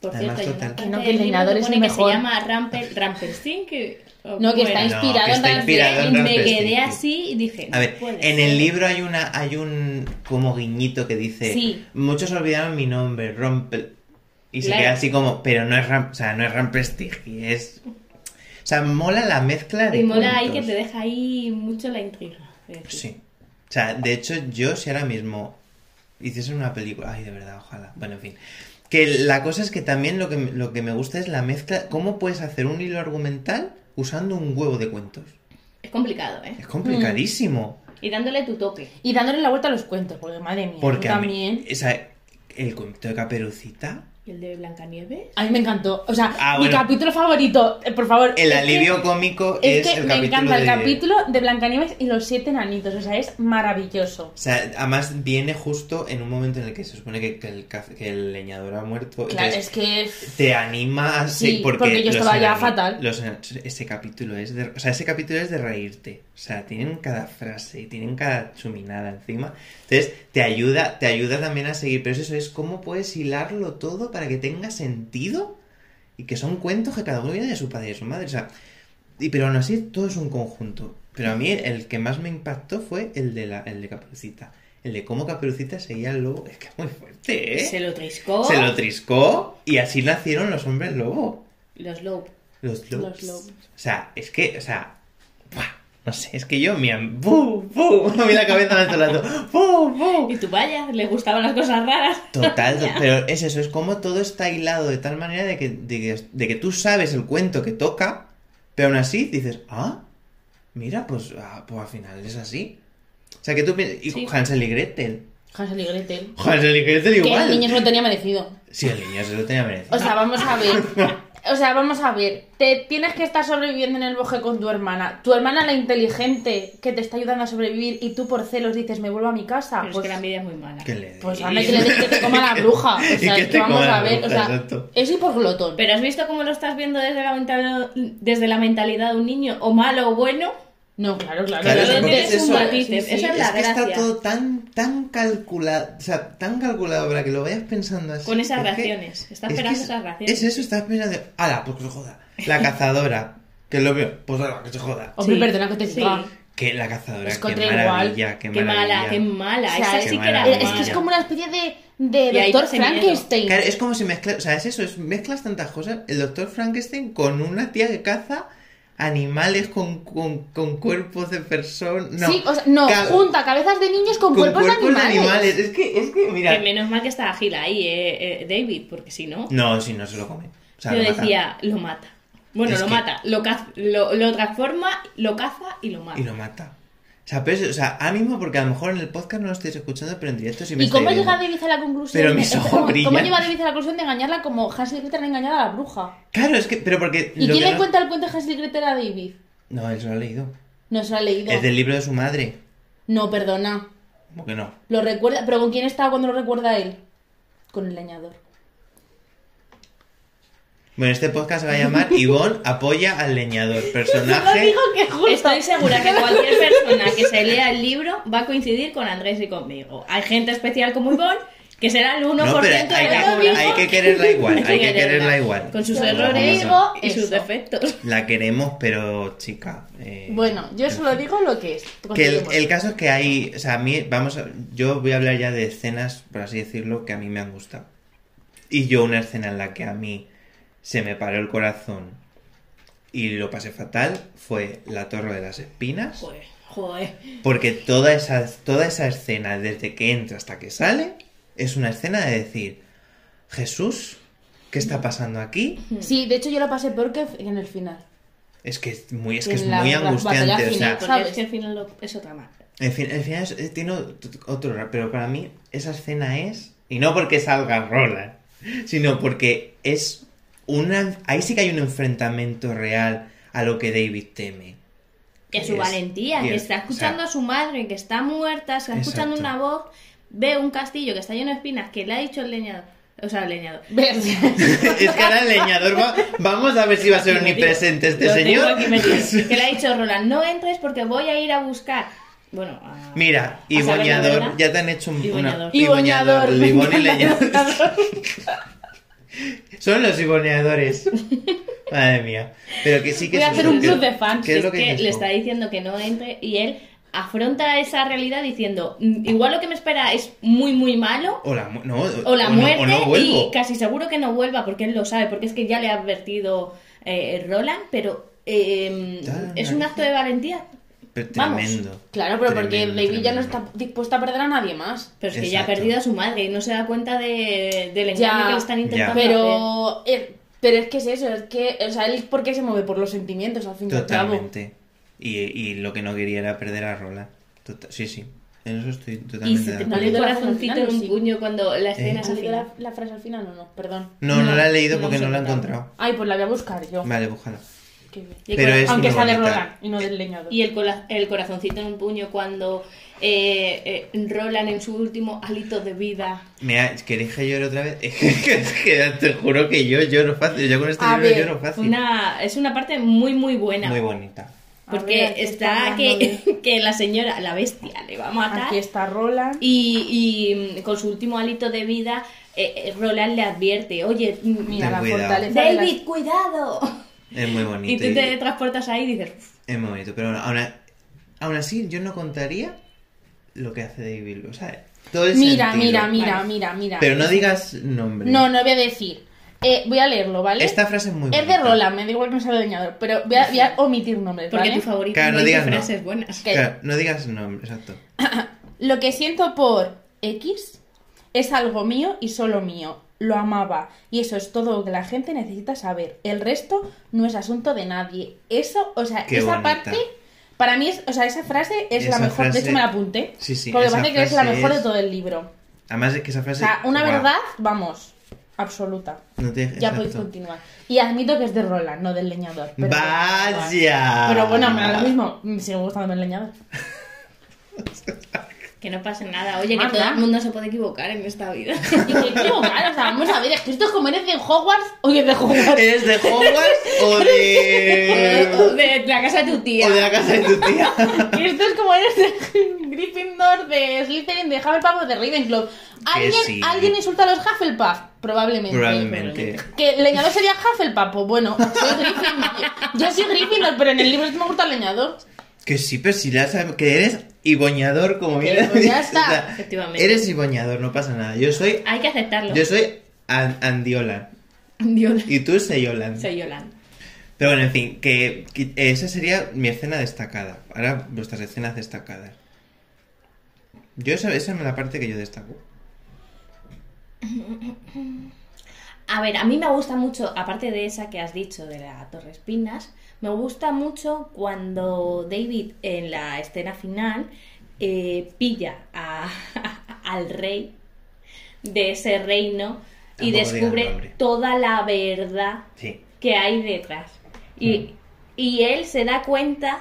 Por Además, cierto, una total. Que no, que el que es el que mejor. se llama Rampel, Rampelstein, que... No, que está inspirado que en está Rampel. inspirado en Y me quedé sí. así y dije, A ver, en ser. el libro hay una hay un como guiñito que dice, Sí. muchos olvidaron mi nombre, Rompel. Y se queda así como, pero no es Ram, o sea, no es Rampelstiltskin, es o sea, mola la mezcla de Y mola ahí que te deja ahí mucho la intriga. Sí. O sea, de hecho, yo si ahora mismo hiciesen una película... Ay, de verdad, ojalá. Bueno, en fin. Que la cosa es que también lo que, me- lo que me gusta es la mezcla... ¿Cómo puedes hacer un hilo argumental usando un huevo de cuentos? Es complicado, ¿eh? Es complicadísimo. Y dándole tu toque. Y dándole la vuelta a los cuentos, porque madre mía, Porque a mí... también. o sea, el cuento de Caperucita... ¿Y el de Blancanieves? A mí me encantó. O sea, Ah, mi capítulo favorito, eh, por favor. El que- alivio cómico Es, es, que el me capítulo encanta el de- capítulo de Blancanieves y los siete enanitos. O sea, es maravilloso. O sea, además viene justo en un momento en el que se supone que, que el, caf- que el leñador ha muerto. Claro, entonces es que te anima a Sí, porque, porque yo los estaba ya fatal. los ese capítulo es de, o sea, ese capítulo es de reírte. O sea, tienen cada frase, tienen cada chuminada encima. Entonces, te ayuda, te ayuda también a seguir. Pero es eso es cómo puedes hilarlo todo para que tenga sentido y que son cuentos que cada uno viene de su padre y de su madre. O sea, y, pero aún así todo es un conjunto. Pero a mí el que más me impactó fue el de la, el de Caperucita. El de cómo Caperucita seguía al lobo. Es que es muy fuerte, ¿eh? Se lo triscó. Se lo triscó y así nacieron los hombres lobo. Los Loeb. Los lobos. Los lobos. O sea, es que, o sea. No sé, es que yo me... am- ¡Bu! ¡Bu! A mí la cabeza me rato. ¡Bu! ¡Bu! Y tú vaya, le gustaban las cosas raras. Total, to- pero es eso, es como todo está hilado de tal manera de que, de que, de que tú sabes el cuento que toca, pero aún así dices, ah, mira, pues, ah, pues al final es así. O sea, que tú piensas, y Sí. Hansel y Gretel. Hansel y Gretel. Hansel y Gretel Que igual. el niño se lo tenía merecido. Sí, el niño se lo tenía merecido. O sea, vamos a ver. O sea, vamos a ver. Te tienes que estar sobreviviendo en el bosque con tu hermana. Tu hermana, la inteligente, que te está ayudando a sobrevivir, y tú por celos dices, me vuelvo a mi casa. Pero pues, es que la envidia es muy mala. ¿Qué le pues anda que le des que te coma la bruja. O Y sea, que es te que vamos a ver. bruja, o sea, exacto. eso y por glotón. Pero ¿has visto cómo lo estás viendo desde la, desde la mentalidad de un niño? ¿O malo o bueno? No, claro, claro. Claro, es tienes es un eso. matiz, Sí, sí. esa es la es que está todo tan, tan calculado, o sea, tan calculado para que lo vayas pensando así. Con esas Es que- reacciones. Está es que esperando es- esas reacciones. Es eso, estás pensando, ala, pues que se joda. La cazadora, que lo veo, pues ala, que se joda. Hombre, Sí, perdona que te sí. diga. Que la cazadora, Es qué igual. maravilla, qué, maravilla. mala, qué mala. O sea, Esa sí que era. Es que es como una especie de, de Doctor. Frankenstein. Claro, es como si mezclas, o sea, es eso, es mezclas tantas cosas. El doctor Frankenstein con una tía que caza animales con, con, con cuerpos de personas. No, sí, o sea, no, ca- junta cabezas de niños con, con cuerpos, de animales. Es que, es que, mira. Que menos mal que está Gil ahí, eh, eh, David, porque si no, No, si no se lo come. O sea, yo lo mata. decía, lo mata. Bueno, Es lo que- mata, lo, caz- lo, lo transforma, lo caza y lo mata. Y lo mata. O sea, pero es- o sea, ahora mismo, porque a lo mejor en el podcast no lo estáis escuchando, pero en directo sí me ¿Y cómo llega. David a la conclusión? Pero mis ojos ¿cómo. ¿Cómo llega David a la conclusión de engañarla como Hansel y Gretel han engañado a la bruja? Claro, es que, pero porque. ¿Y quién le no- cuenta el cuento de Hansel y Gretel a David? No, él se lo ha leído. No se lo ha leído. Es del libro de su madre. No, perdona. ¿Cómo que no? Lo recuerda, pero ¿con quién estaba cuando lo recuerda él? Con el leñador. Bueno, este podcast se va a llamar Ivonne apoya al leñador. Personaje. digo que justo. Estoy segura que cualquier persona que se lea el libro va a coincidir con Andrés y conmigo. Hay gente especial como Ivonne, que será el 1% No, pero de hay la que, población. hay que quererla igual. Hay que quererla. quererla igual. Con sus errores y sus defectos. La queremos, pero chica. eh, Bueno, yo solo digo lo que es. Que el, el caso es que hay, o sea, a mí, vamos a, yo voy a hablar ya de escenas, por así decirlo, que a mí me han gustado. Y yo una escena en la que a mí se me paró el corazón y lo pasé fatal fue la Torre de las Espinas, Joder, joder. porque toda esa, toda esa escena, desde que entra hasta que sale, es una escena de decir, Jesús, ¿qué está pasando aquí? Sí, de hecho yo lo pasé peor que en el final. Es que es muy, es que es la- muy la angustiante, o sea, ¿Sabes? es que al final lo- es otra más. Fin, el final es- eh, tiene ot- otro pero para mí esa escena es, y no porque salga Roland, sino porque es una, ahí sí que hay un enfrentamiento real a lo que David teme. Que su es- valentía, y que es- está escuchando o sea- a su madre, que está muerta, está escuchando Exacto. una voz, ve un castillo que está lleno de espinas, que le ha dicho el leñador. O sea, el leñador. Es que ahora el leñador va, vamos a ver si va a ser omnipresente este señor. Que le ha dicho Roland, no entres porque voy a ir a buscar. Bueno, a- Mira, Iboñador, verdad. ya te han hecho un, una... Iboñador. Iboñador. el Ibon y leñador. encanta. Son los iboneadores. Madre mía. Pero que sí que Voy a hacer un que- club de fans. ¿Qué es lo que, que le está diciendo que no entre y él afronta esa realidad diciendo, "Mm, igual lo que me espera es muy, muy malo. O la, mu- no, O la no- muerte o no vuelvo. y casi seguro que no vuelva porque él lo sabe, porque es que ya le ha advertido eh, Roland, pero eh, Ya, es un acto de valentía. Pero Vamos. tremendo. Claro, pero porque Tremendo, David ya no tremendo. está dispuesta a perder a nadie más. Pero es que ya ha Exacto. perdido a su madre y no se da cuenta de, del engaño Ya, que le están intentando hacer. Pero, eh, pero es que es eso, es que, o sea, él por qué se mueve por los sentimientos al fin y al cabo. Totalmente. Y, y lo que no quería era perder a Roland. Tota- sí, sí. En eso estoy Y totalmente se de te le el corazoncito en un final, ¿o sí? puño cuando la escena ¿Ha es al salido la, la frase al final o no? Perdón. No, no, No, la he leído no porque no la he encontrado. encontrado. Ay, pues la voy a buscar yo. Vale, búscala. Qué bien. Pero es Aunque sale bonita. Roland y no del leñador. Y el, cola- el corazoncito en un puño cuando eh, eh, Roland en su último hálito de vida. Mira, ¿queréis que llore otra vez? Es que, te juro que yo lloro fácil. Yo con este A libro ver, lloro fácil. Una, es una parte muy, muy buena. Muy bonita. Porque ver, aquí está hablando que, de- que la señora, la bestia, le va a matar. Aquí está Roland. Y, y, mm, con su último hálito de vida, eh, eh, Roland le advierte, oye, mm, Mira, la cuidado. fortaleza de David, cuidado. Es muy Y bonito. tú y- te transportas ahí y dices, "Uf, Es muy bonito. Pero aún, aún así, yo no contaría lo que hace David. O sea, todo el Mira, sentido. mira, mira, Vale. mira, mira. Pero no digas nombre. No, no voy a decir. Eh, voy a leerlo, ¿vale? Esta frase es muy Es bonita. de Roland, me da igual que no sea el leñador, pero voy a, voy a omitir nombres, porque ¿vale? tu favorito Claro, no digas no. frases buenas. Claro, no digas nombre, exacto. Lo que siento por X es algo mío y solo mío. Lo amaba. Y eso es todo lo que la gente necesita saber. El resto no es asunto de nadie. Eso, o sea, Qué esa bonita. parte, para mí, es, o sea, esa frase es Esa la mejor. De hecho, me la apunté. Sí, sí, Porque parece que es la mejor de es- todo el libro. Además es que esa O frase... sea, una verdad, vamos, absoluta. no te- Ya podéis continuar. Y admito que es de Roland, no del leñador. pero- ¡Vaya! Pero bueno, me da lo mismo. Me sigue gustando el leñador. Que no pase nada. Oye, que todo el mundo se puede equivocar en esta vida. Y que equivocar, o sea, vamos a ver, es que esto es como eres de Hogwarts o eres de Hogwarts. ¿Eres de Hogwarts o de... de la casa de tu tía. o de la casa de tu tía? Y esto es como eres de Gryffindor, de Slytherin, de Hufflepuff o de Ravenclaw. ¿Alguien, sí. ¿Alguien insulta a los Hufflepuff? Probablemente. Probablemente. ¿Que el leñador sería Hufflepuff? Pues bueno, soy Gryffindor. Yo soy Gryffindor, pero en el libro es que me gusta el leñador. Que sí, pero si ya sabes que eres iboñador, como bien pues ya dices, está. o sea, Efectivamente. Eres iboñador, no pasa nada. Yo soy... Hay que aceptarlo. Yo soy An- Andiolan. Dios. Y tú Seyolan. Soy Yolanda. Pero bueno, en fin, que, que esa sería mi escena destacada. Ahora vuestras escenas destacadas. Yo esa, esa es la parte que yo destaco. A ver, a mí me gusta mucho, aparte de esa que has dicho de la Torre Espinas, me gusta mucho cuando David en la escena final eh, pilla a- al rey de ese reino y Tampoco descubre toda la verdad Sí. que hay detrás. Y, y él se da cuenta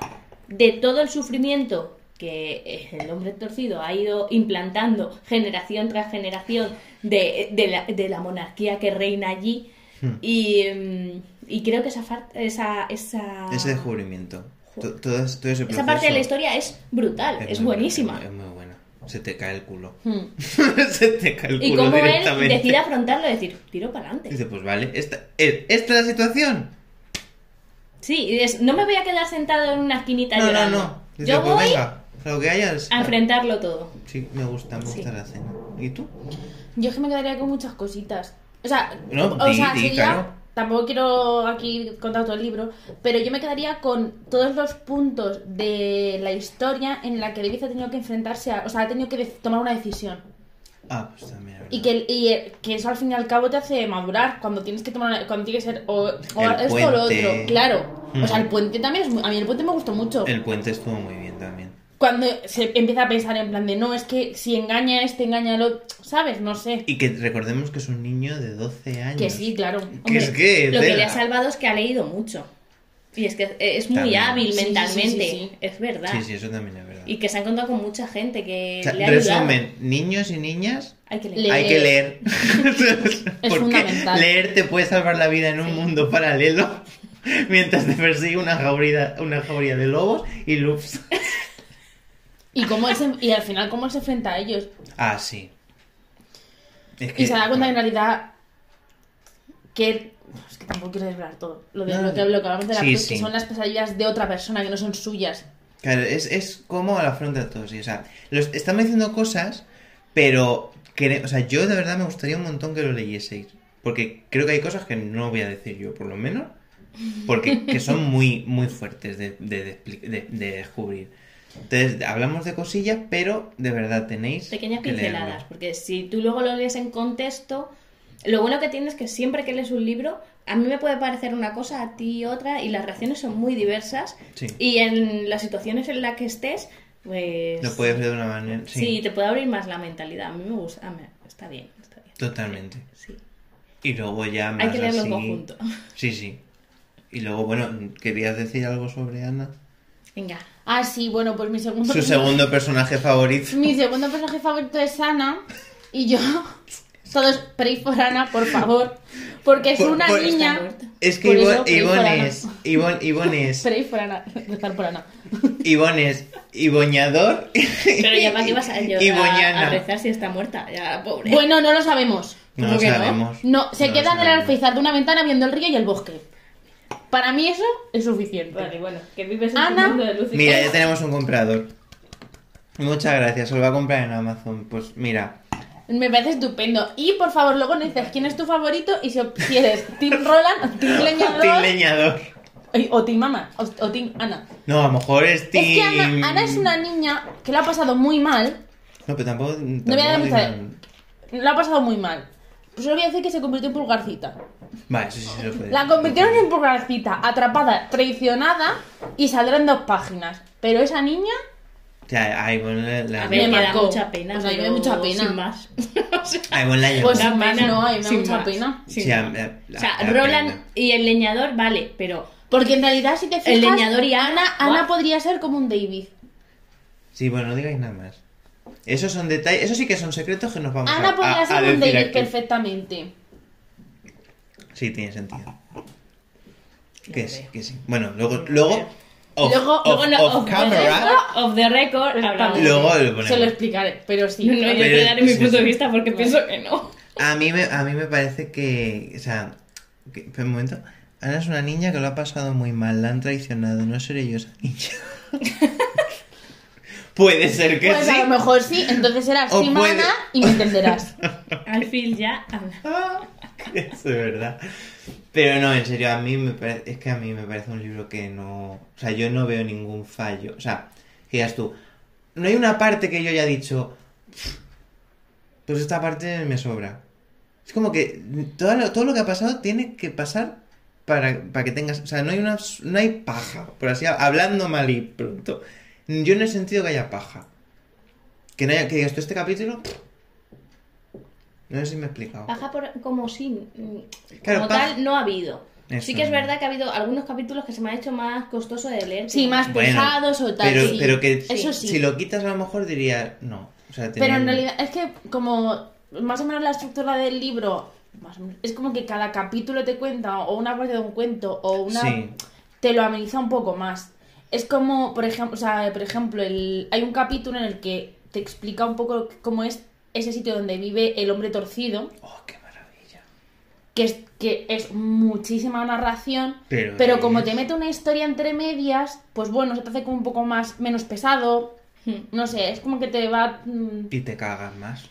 de todo el sufrimiento que el hombre torcido ha ido implantando generación tras generación de, de la, de la monarquía que reina allí. Hmm. Y, mm, y creo que esa, esa, esa, Ese descubrimiento. To- Todo, todo ese esa proceso parte de la historia es brutal, es, buenísima. buena, Es muy buena. Se te cae el culo. Hmm. Se te cae el Y culo como él decide afrontarlo y decir, tiro para adelante. Dice, pues vale, esta, es- esta es la situación. Sí, y es- no me voy a quedar sentado en una esquinita No, no, llorando. no. Dice, Yo pues voy venga, lo que hayas. a enfrentarlo todo. Sí, me gusta, me Sí. gusta la cena. ¿Y tú? Yo es que me quedaría con muchas cositas. O sea, No, o di, sea di, sería- claro. Tampoco quiero aquí contar todo el libro, pero yo me quedaría con todos los puntos de la historia en la que David ha tenido que enfrentarse a. O sea, ha tenido que tomar una decisión. Ah, pues también. Y verdad. que, y, eh, que eso al fin y al cabo te hace madurar cuando tienes que tomar una- cuando que ser o, o esto o lo otro. Claro. O sea, el puente también es muy- A mí el puente me gustó mucho. El puente estuvo muy bien. Cuando se empieza a pensar en plan de no, es que si engaña a este, engaña al otro. ¿Sabes? No sé. Y que recordemos que es un niño de 12 años. Que sí, claro. Que es que. Lo que le ha salvado es que ha leído mucho. Y es que es muy También. hábil Sí, sí, sí, mentalmente. sí, sí. Es verdad. Sí, sí, eso también es verdad. Y que se ha encontrado con mucha gente que O sea, le ha ayudado. resumen, niños y niñas Hay que leer. Le- hay que leer. Es Porque fundamental. leer te puede salvar la vida en un mundo paralelo mientras te persigue una jauría, una jauría de lobos y loops. Y, cómo él se- y al final, cómo él se enfrenta a ellos. Ah, sí. Es Y se da cuenta bueno, en realidad que. Es que tampoco quiero desvelar todo. Lo, de, No, lo que, lo que hablamos de las sí, que sí. son las pesadillas de otra persona, que no son suyas. Claro, es, es como la afronta todo, sí. O sea, los, estamos diciendo cosas, pero. o sea, yo de verdad me gustaría un montón que lo leyeseis. Porque creo que hay cosas que no voy a decir yo, por lo menos. Porque que son muy, muy fuertes de- de descubrir. Entonces, hablamos de cosillas, pero de verdad tenéis Pequeñas que leerlo. pinceladas, porque si tú luego lo lees en contexto, lo bueno que tienes es que siempre que lees un libro, a mí me puede parecer una cosa, a ti otra, y las reacciones son muy diversas. Sí. Y en las situaciones en las que estés, pues... Lo puedes ver de una manera... Sí, Sí. te puede abrir más la mentalidad. A mí me gusta, está bien, está bien. totalmente. Sí. Y luego ya más Hay que leerlo así- en conjunto. Sí, sí. Y luego, bueno, ¿querías decir algo sobre Ana? Venga. Ah, sí, bueno, pues mi segundo Su segundo personaje favorito. Mi segundo personaje favorito es Ana y yo. Todos pray for Ana, por favor. Porque es Por- una por- niña. Es que Por Ivonne, eso, pray for Ivonne Ana. es, Ivonne, es, Ana. Rezar por Ana. Ivonne es Iboñador Pero ya para qué vas a, yo- y a, Boñana. a rezar si está muerta. Ya, pobre. Bueno, no lo sabemos. No ¿Cómo lo no? sabemos. No, se No queda en el alféizar de una ventana viendo el río y el bosque. Para mí eso es suficiente. Vale, bueno, que vives en Ana, mundo de luz y Mira, ya tenemos un comprador. Muchas gracias, se lo va a comprar en Amazon. Pues mira, Me parece estupendo. Y por favor, luego nos dices quién es tu favorito y si, si eres Team Roland o Team Leñador Team Leñador. O Team Mama o, o Team Ana. No, a lo mejor es Team... Es que Ana, Ana es una niña que lo ha pasado muy mal. No, pero tampoco... No voy a dar tampoco Lo ha pasado muy mal. Pues solo voy a decir que se convirtió en pulgarcita. Vale, eso sí se puede La convirtieron en pulgarcita, atrapada, traicionada y saldrá en dos páginas. Pero esa niña, O sea, a Ivonne la... A la- ver, Me me da mucha pena. Pues a mí me da mucha pena. Sin más. O sea, a Ivonne la pues llevó. sin más pena, no, a mí me da sin mucha más. pena. sin Sí, la- la- o sea, la Roland pena. y el leñador, vale, pero Porque en realidad, si te fijas, El leñador y Ana, Ana ¿what? podría ser como un David. Sí, bueno, no digáis nada más. Esos son detalles, eso sí que son secretos que nos vamos a, Ana podría a- a ser un David aquí. perfectamente. Sí, tiene sentido. Que sí, que sí. Bueno, luego, luego, off, Luego- off- luego no, off off the camera, record, off the record, hablamos. luego lo ponemos. Se lo explicaré, pero sí. No, no, yo Pero- te daré mi sí, punto sí. de vista porque pienso que no. A mí me, a mí me parece que, o sea, que, espera un momento. Ana es una niña que lo ha pasado muy mal, la han traicionado, no seré yo esa niña. Puede ser que Pues sí. a lo mejor sí, entonces serás O Team puede- Ana y me entenderás. Al fin ya, anda. Es verdad. Pero no, en serio, a mí me parece, es que a mí me parece un libro que no, o sea, yo no veo ningún fallo. O sea, digas tú, no hay una parte que yo haya dicho, pues esta parte me sobra. Es como que todo lo, todo lo que ha pasado tiene que pasar para, para que tengas, o sea, no hay una, no hay paja, por así, hablando mal y pronto. Yo no he sentido que haya paja. Que no haya, que digas tú este capítulo, no sé si me he explicado. Baja por, como sin. mm, Claro, como tal, no ha habido. Eso sí que es verdad que ha habido algunos capítulos que se me ha hecho más costoso de leer. Sí, más Bueno, pesados o tal. Pero, sí. pero que Eso sí. si lo quitas a lo mejor diría no. O sea, Pero en realidad es que como más o menos la estructura del libro más o menos, es como que cada capítulo te cuenta o una parte de un cuento o una Sí. te lo ameniza un poco más. Es como, por ejemplo, o sea, por ejemplo, el, hay un capítulo en el que te explica un poco cómo es ese sitio donde vive el hombre torcido, Oh, qué maravilla. que es que es muchísima narración, Pero como es- te mete una historia entre medias, pues bueno, se te hace como un poco más menos pesado. Hmm. No sé, es como que te va mm, Y te cagas más.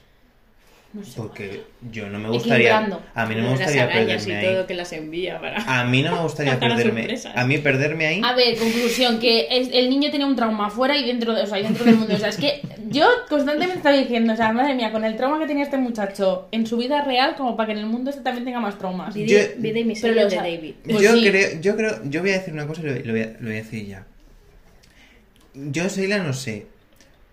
No sé. Porque yo no me gustaría. A mí no me Las gustaría perderme todo ahí. que las envía para. A mí no me gustaría perderme. A mí perderme ahí. A ver, conclusión, que es- el niño tiene un trauma fuera y dentro, de, o sea, y dentro del mundo. O sea, es que yo constantemente estaba diciendo, o sea, madre mía, con el trauma que tenía este muchacho en su vida real, como para que en el mundo este también tenga más traumas. Yo- Vida, y miseria de sa- David. Pues yo sí. creo, yo creo, yo voy a decir una cosa y lo, lo voy, a, lo voy a decir ya. Yo Seila no sé,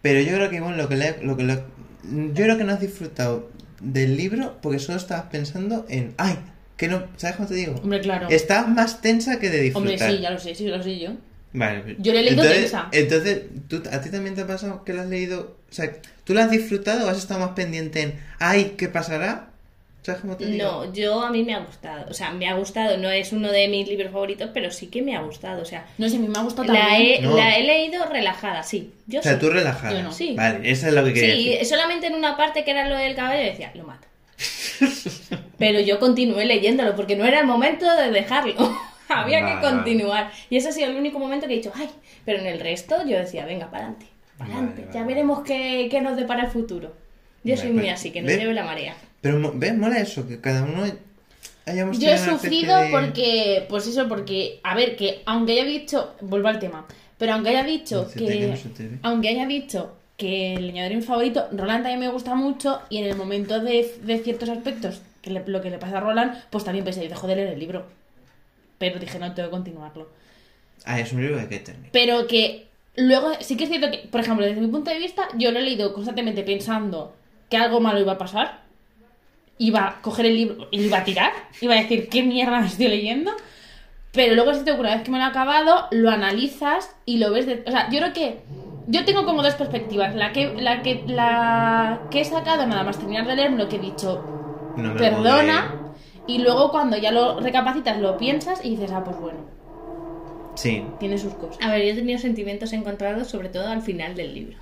pero yo creo que Ivonne lo que le, lo que le- yo creo que no has disfrutado del libro porque solo estabas pensando en, ay, que no, ¿sabes cómo te digo? Hombre, claro. Estás más tensa que de disfrutar. Hombre, sí, ya lo sé, sí, lo sé yo. Vale. Yo le he leído entonces, tensa. Entonces, ¿tú, ¿a ti también te ha pasado que lo has leído? O sea, ¿tú lo has disfrutado o has estado más pendiente en, ay, ¿qué pasará? ¿Sabes cómo te digo? No, yo a mí me ha gustado. O sea, me ha gustado. No es uno de mis libros favoritos, pero sí que me ha gustado. O sea, No sé, a mí me ha gustado la también. he, No. la he leído relajada, sí. Yo O sea, sí. tú relajada. Yo no. Sí. Vale, eso es lo que quería Sí, decir. solamente en una parte que era lo del caballo decía, lo mato. Pero yo continué leyéndolo porque no era el momento de dejarlo. Había Vale, que continuar. Y ese ha sido el único momento que he dicho, ay, pero en el resto yo decía, venga, para adelante, para Vale, adelante. vale, ya vale. veremos qué, qué nos depara el futuro. Yo soy muy así, que nos ¿ves? lleve la marea. Pero, ¿ves? Mola eso, que cada uno hayamos Yo he sufrido de- porque, pues eso, porque, a ver, que aunque haya dicho, vuelvo al tema, pero aunque haya dicho que no aunque haya dicho que el leñador es mi favorito, Roland también me gusta mucho y en el momento de, de ciertos aspectos, que le- lo que le pasa a Roland, pues también pensé, dejo de leer el libro. Pero dije, no, tengo que continuarlo. Ah, es un libro que hay que terminar. Pero que luego sí que es cierto que, por ejemplo, desde mi punto de vista, yo lo he leído constantemente pensando que algo malo iba a pasar. Iba a coger el libro y lo iba a tirar. Iba a decir, ¿qué mierda me estoy leyendo? Pero luego, si te ocurre, una vez que me lo he acabado, lo analizas y lo ves de... O sea, yo creo que... Yo tengo como dos perspectivas. La que, la que, la que he sacado nada más terminar de leer, lo que he dicho, No me lo perdona. Y luego cuando ya lo recapacitas, lo piensas y dices, ah, pues bueno, Sí. tiene sus cosas. A ver, yo he tenido sentimientos encontrados, sobre todo al final del libro.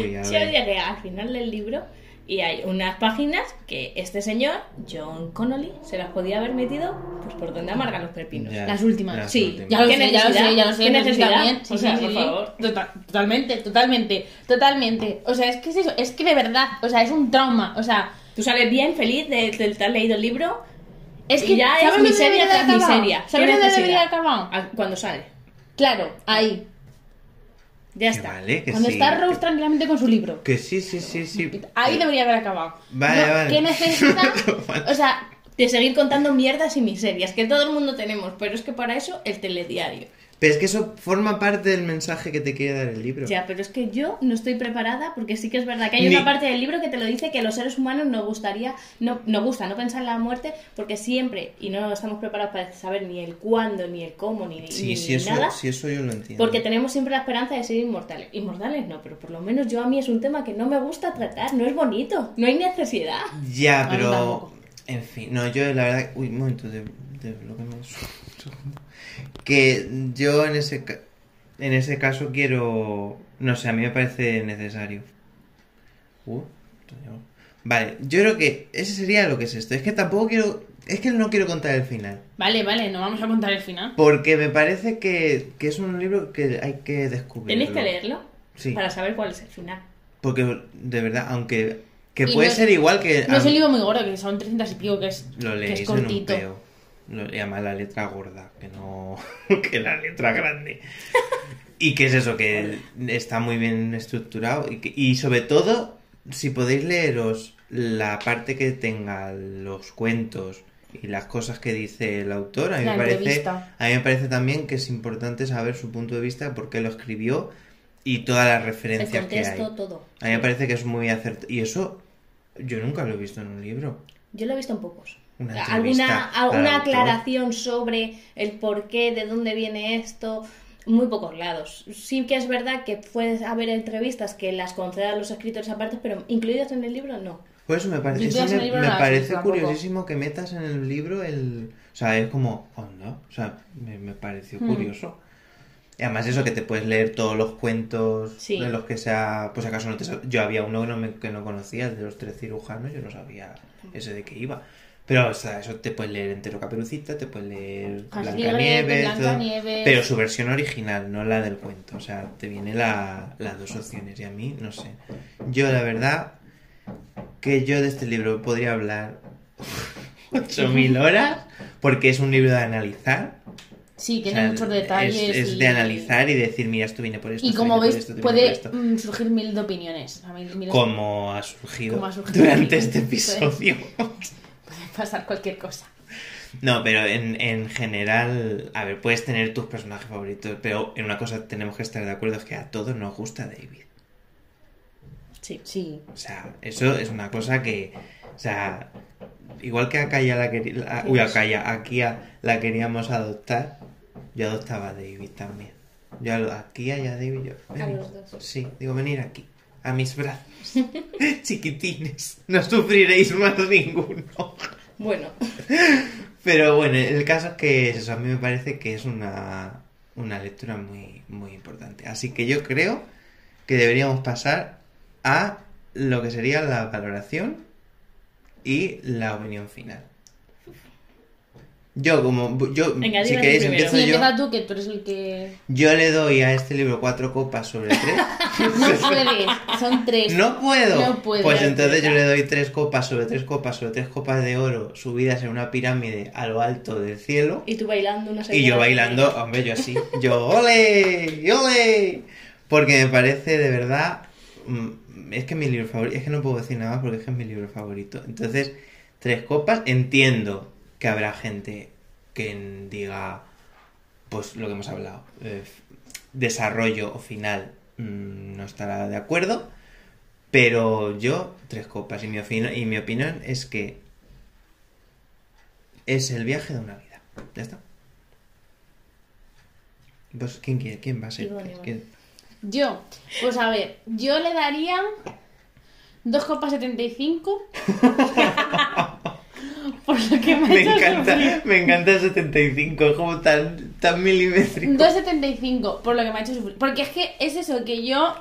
Uy, a Yo ver. llegué al final del libro y hay unas páginas que este señor, John Connolly, se las podía haber metido pues por donde amargan los pepinos. Ya, Las últimas. las Sí, últimas. Ya lo ¿Qué sé, ya lo sé, ya lo sé, ¿Qué pero sí necesidad? también. O sea, por favor. Tota- totalmente, totalmente, totalmente. O sea, es que es eso, es que de verdad, o sea, es un trauma. O sea, Tú sales bien, feliz de, de estar leído el libro. es y que ya es ¿sabes dónde miseria debería tras haber miseria. ¿Sabes ¿Qué dónde debería haber acabado? A- Cuando sale. Claro, ahí. Ya Que está. vale, que Cuando sí. está Rose que- tranquilamente con su libro. Que sí, sí, sí, sí. Ahí debería haber acabado. Vale, No, vale. ¿Qué necesidad? O sea, De seguir contando mierdas y miserias que todo el mundo tenemos, pero es que para eso el telediario. Pero es que eso forma parte del mensaje que te quiere dar el libro. Ya, pero es que yo no estoy preparada porque sí que es verdad que hay Ni- una parte del libro que te lo dice que los seres humanos nos gustaría, no, nos gusta no pensar en la muerte porque siempre, y no estamos preparados para saber ni el cuándo, ni el cómo, ni, Sí, ni sí, eso, nada. sí, eso yo lo entiendo. Porque tenemos siempre la esperanza de ser inmortales. Inmortales no, pero por lo menos yo a mí es un tema que no me gusta tratar, no es bonito, no hay necesidad. Ya, A pero. En fin, no, yo la verdad. Uy, un momento de, de lo que me. Que yo en ese, en ese caso quiero. No sé, a mí me parece necesario. Uh, vale, yo creo que ese sería lo que es esto. Es que tampoco quiero. Es que no quiero contar el final. vale, vale, no vamos a contar el final. Porque me parece que, que es un libro que hay que descubrir. Tenéis que leerlo Sí. para saber cuál es el final. Porque de verdad, aunque. Que Y puede no- ser igual que. No es un libro muy gordo, que son 300 y pico, que es, Lo que es en un cortito. peo. Lo, y además la letra gorda, que no. que la letra grande. Y que es eso, que está muy bien estructurado. Y, que- y sobre todo, si podéis leeros la parte que tenga los cuentos y las cosas que dice el autor, a mí, La me parece, a mí me parece también que es importante saber su punto de vista, por qué lo escribió y todas las El referencias que hay. contexto, todo. A mí me parece que es muy acertado. Y eso yo nunca lo he visto en un libro. Yo lo he visto en pocos. Una Alguna, al alguna autor. aclaración sobre el por qué, de dónde viene esto, muy pocos lados. Sí que es verdad que puede haber entrevistas que las concedan los escritores aparte, pero incluidas en el libro no. Por eso me parece, me, no parece tampoco. curiosísimo que metas en el libro el... O sea, es como, onda, o sea, me, me pareció Hmm. curioso. Y además eso que te puedes leer todos los cuentos Sí. de los que sea... Pues acaso no te... Yo había uno que no, me- que no conocía, de los tres cirujanos, yo no sabía ese de qué iba. Pero, o sea, eso te puedes leer entero Caperucita, te puedes leer Castigre, Blancanieves. Blancanieves. pero su versión original, no la del cuento. O sea, te viene la, las dos opciones y a mí, no sé. Yo, la verdad, que yo de este libro podría hablar 8.000 horas porque es un libro de analizar. Sí, O tiene sea, muchos detalles. Es, es y- de analizar y decir, mira, esto viene por esto. Y como veis, esto, puede esto. mm, surgir mil de opiniones. O sea, mil- mil- Como ha surgido, Como ha surgido. durante este episodio. Pasar cualquier cosa. No, pero en, en general, a ver, puedes tener tus personajes favoritos, pero en una cosa tenemos que estar de acuerdo, es que a todos nos gusta David. Sí. Sí. O sea, eso es una cosa que, o sea, igual que a Kaya la queríamos, uy, a Kaya, aquí a- la queríamos adoptar, yo adoptaba a David también. Yo a- aquí a ya David, yo, A los dos. Sí, digo, venir aquí, a mis brazos, chiquitines, no sufriréis más ninguno. Bueno, Pero bueno, el caso es que eso a mí me parece que es una, una lectura muy, muy importante. Así que yo creo que deberíamos pasar a lo que sería la valoración y la opinión final. Yo, como. Yo, Venga, si queréis, empiezo Sí, yo. tú, que tú eres el que... Yo le doy a este libro cuatro copas sobre tres. No puedes, son tres. ¡No puedo! No puedes. Pues entonces yo le doy tres copas sobre tres copas sobre tres copas de oro subidas en una pirámide a lo alto del cielo. Y tú bailando una Y yo de- bailando, hombre, yo así. Yo, ¡ole! ¡ole! Porque me parece de verdad. mm, Es que es mi libro favorito. Es que no puedo decir nada más porque es que es mi libro favorito. Entonces, tres copas. Entiendo que habrá gente que diga. Pues lo que hemos hablado. eh, desarrollo o final mm, no estará de acuerdo. Pero yo, tres copas. Y mi, y mi opinión es que. Es el viaje de una vida. Ya está. Pues, ¿quién quiere? ¿Quién va a ser? Yo, pues a ver, yo le daría dos copas 75. Por lo que me, ha Me hecho encanta, sufrir. me encanta el 75, es como tan, tan milimétrico. 2,75 por lo que me ha hecho sufrir. Porque es que es eso, que yo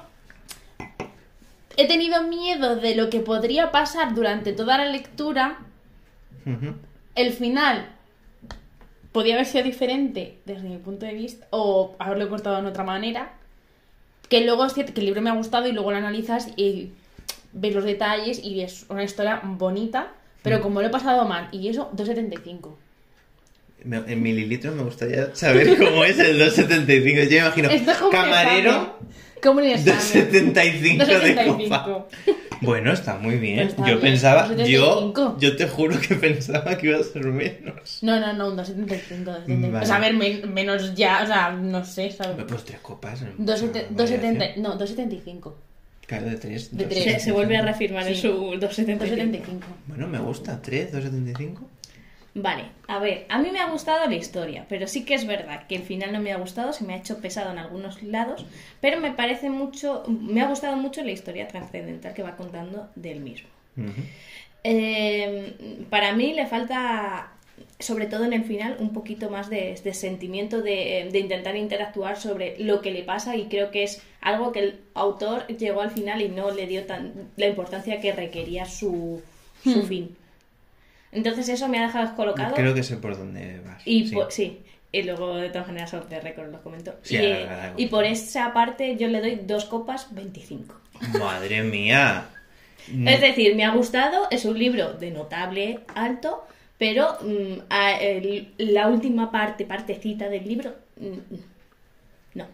he tenido miedo de lo que podría pasar durante toda la lectura. El final podía haber sido diferente desde mi punto de vista, o haberlo cortado de otra manera. Que luego es cierto que el libro me ha gustado y luego lo analizas y ves los detalles y es una historia bonita. Pero Mm. como lo he pasado mal, y eso, 2,75. Me- En mililitros me gustaría saber cómo es el 275. Yo me imagino Esto es como un camarero examen. Como un examen. 275 de 2,75. copa. Bueno, está muy bien. Está yo bien, pensaba, yo, 2,75. yo te juro que pensaba que iba a ser menos. No, no, no, un 2,75. 2,75. Vale. O sea, a ver, men- menos ya, o sea, no sé, ¿sabes? Pues tres copas. ¿no? 2,70 Mucha 2,70 variación. no, 2,75. Claro, de tres. De dos. tres. Se, se vuelve a reafirmar en su 275. 2,75. Bueno, me gusta. ¿Tres? ¿275? Vale, a ver, a mí me ha gustado la historia, pero sí que es verdad que el final no me ha gustado, se me ha hecho pesado en algunos lados, pero me parece mucho, me ha gustado mucho la historia trascendental que va contando del mismo. Eh, para mí le falta, sobre todo en el final, un poquito más de, de sentimiento de, de intentar interactuar sobre lo que le pasa y creo que es algo que el autor llegó al final y no le dio tan, la importancia que requería su, su Hmm. fin. Entonces eso me ha dejado descolocado. Creo que sé por dónde vas. Y sí. po- sí. Y luego, de todas maneras, off the record los comento. Sí, y, ahora, eh, ahora, ahora. y por esa parte yo le doy dos copas 25. Madre mía. Es decir, me ha gustado, es un libro de notable alto, pero mm, a- el- la última parte, partecita del libro, mm, no.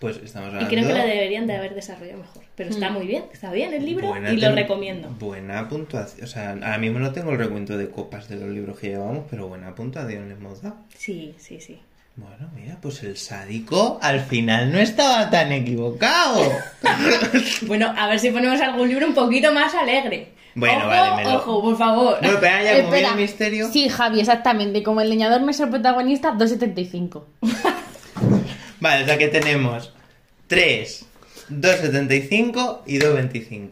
Pues estamos Y hablando... creo que la deberían de haber desarrollado mejor. Pero está Mm. muy bien, está bien el libro Buena y lo recomiendo. Buena puntuación. O sea, ahora mismo no tengo el recuento de copas de los libros que llevamos, pero buena puntuación le hemos dado. Sí, sí, sí. Bueno, mira, pues el sádico al final no estaba tan equivocado. Bueno, a ver si ponemos algún libro un poquito más alegre. Bueno, ojo, vale, me lo- Ojo, por favor. Bueno, pero ya como Espera. el misterio... Sí, Javi, exactamente. Como el leñador me es el protagonista, 2,75. Vale, o sea que tenemos 3, 2,75 y 2,25.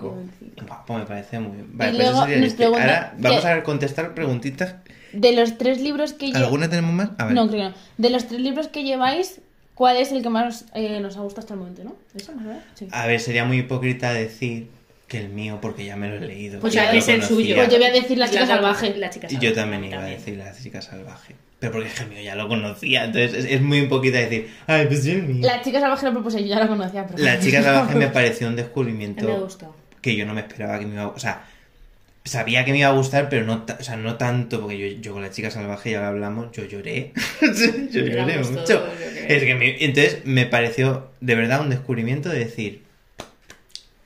Buah, pues me parece muy bien. Vale, Y pues eso luego sería el nos pregunta Ahora vamos que- a contestar preguntitas. De los tres libros que lleváis... ¿Alguna tenemos más? A ver. No, creo que no. De los tres libros que lleváis, ¿cuál es el que más eh, nos ha gustado hasta el momento, no? ¿Eso más o menos? Sí. A ver, sería muy hipócrita decir que el mío, porque ya me lo he leído. Pues ya lo es el suyo. Pues yo voy a decir La chica La- salvaje. La chica Y salvaje. yo también iba a decir la chica salvaje. Pero porque es que el mío ya lo conocía, entonces es, es muy hipócrita decir, ay, pues yo el mío. La chica salvaje lo propuse, yo ya la conocía. Pero... La chica salvaje me pareció un me descubrimiento gustó. que yo no me esperaba que me iba a... O sea, sabía que me iba a gustar, pero no, o sea, no tanto, porque yo, yo con la chica salvaje ya lo hablamos, yo lloré. yo lloré mucho. todos, yo creo. Es que me- entonces me pareció de verdad un descubrimiento de decir,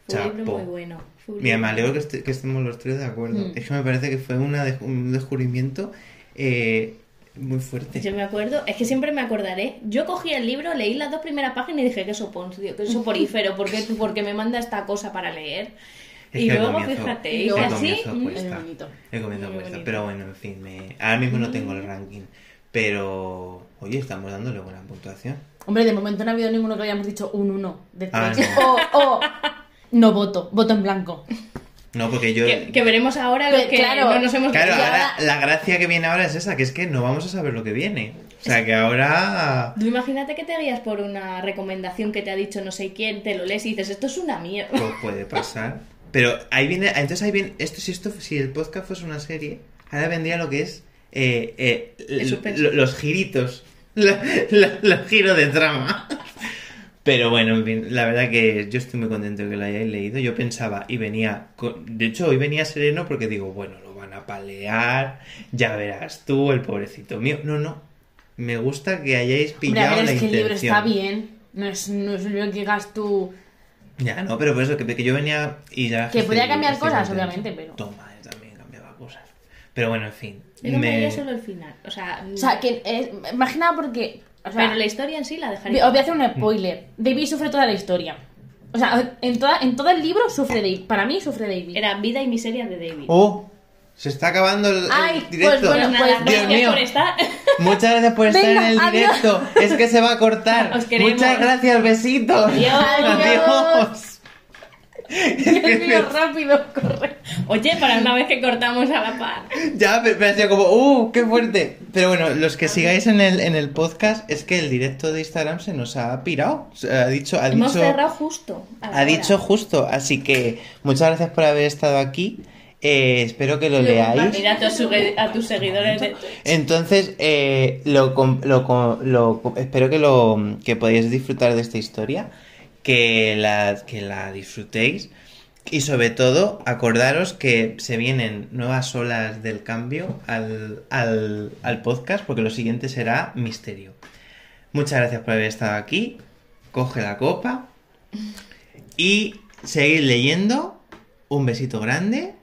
Fue un libro Chapo. muy bueno. Fue un Mira, me alegro que, este- que estemos los tres de acuerdo. Mm. Es que me parece que fue una de- un descubrimiento eh, muy fuerte. Yo me acuerdo, es que siempre me acordaré. Yo cogí el libro, leí las dos primeras páginas y dije que soponcio, que soporífero, ¿por qué, por qué me manda esta cosa para leer? Es y luego, comienzo- fíjate, y así, comienzo mm, cuesta. Es bonito. El comienzo cuesta. bonito. Pero bueno, en fin, me... ahora mismo no tengo el ranking. Pero, oye, estamos dándole buena puntuación. Hombre, de momento no ha habido ninguno que hayamos dicho un 1 de Ah, 3. O, o, no voto, voto en blanco. No, porque yo... que, que veremos ahora lo Que, que claro, no nos hemos Claro, ahora ahora- la gracia que viene ahora es esa, que es que no vamos a saber lo que viene. O sea, que ahora... Tú imagínate que te guías por una recomendación que te ha dicho no sé quién, te lo lees y dices, esto es una mierda. Pues puede pasar. Pero ahí viene, entonces ahí viene, esto si esto si el podcast fuese una serie, ahora vendría lo que es eh, eh, l- los giritos, la- la- los giros de trama. Pero bueno, en fin, la verdad que yo estoy muy contento de que lo hayáis leído. Yo pensaba y venía, con- de hecho hoy venía sereno porque digo, bueno, lo van a palear, ya verás tú, el pobrecito mío. No, no, me gusta que hayáis Hombre, a pillado ver, la es que el libro intención. está bien. No es, no es un libro que digas tú. Ya, no, pero por eso que, que yo venía y ya... Que podía cambiar estoy cosas, contento. obviamente, pero- Toma, yo también cambiaba cosas. Pero bueno, en fin. Yo no me- solo el final. O sea, O sea, que es, imagina porque. O sea, pero la historia en sí la dejaría. os voy a hacer un spoiler. David sufre toda la historia. O sea, en, toda, en todo el libro sufre David. Para mí sufre David. Era vida y miseria de David. ¡Oh! Se está acabando el, el Ay, pues directo. bueno, Pues nada, pues, Dios mío. por estar. Muchas gracias por estar Venga, en el adiós. directo. Es que se va a cortar. Os. Muchas gracias, besitos. Adiós. Adiós. Dios mío, rápido, corre. Oye, para una vez que cortamos a la par. Ya, pero, pero ha sido como, ¡uh! ¡Qué fuerte! Pero bueno, los que sigáis en el, en el podcast, es que el directo de Instagram se nos ha pirado. Ha dicho, ha Hemos dicho, cerrado justo. ha hora. dicho justo. Así que muchas gracias por haber estado aquí. Eh, espero que lo leáis. Mira a a tus seguidores de Entonces, eh, lo, lo, lo espero que lo que podáis disfrutar de esta historia, que la, que la disfrutéis y sobre todo acordaros que se vienen nuevas olas del cambio al, al, al podcast porque lo siguiente será misterio. Muchas gracias por haber estado aquí, coge la copa y seguid leyendo. Un besito grande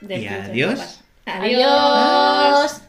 del Y adiós. Adiós.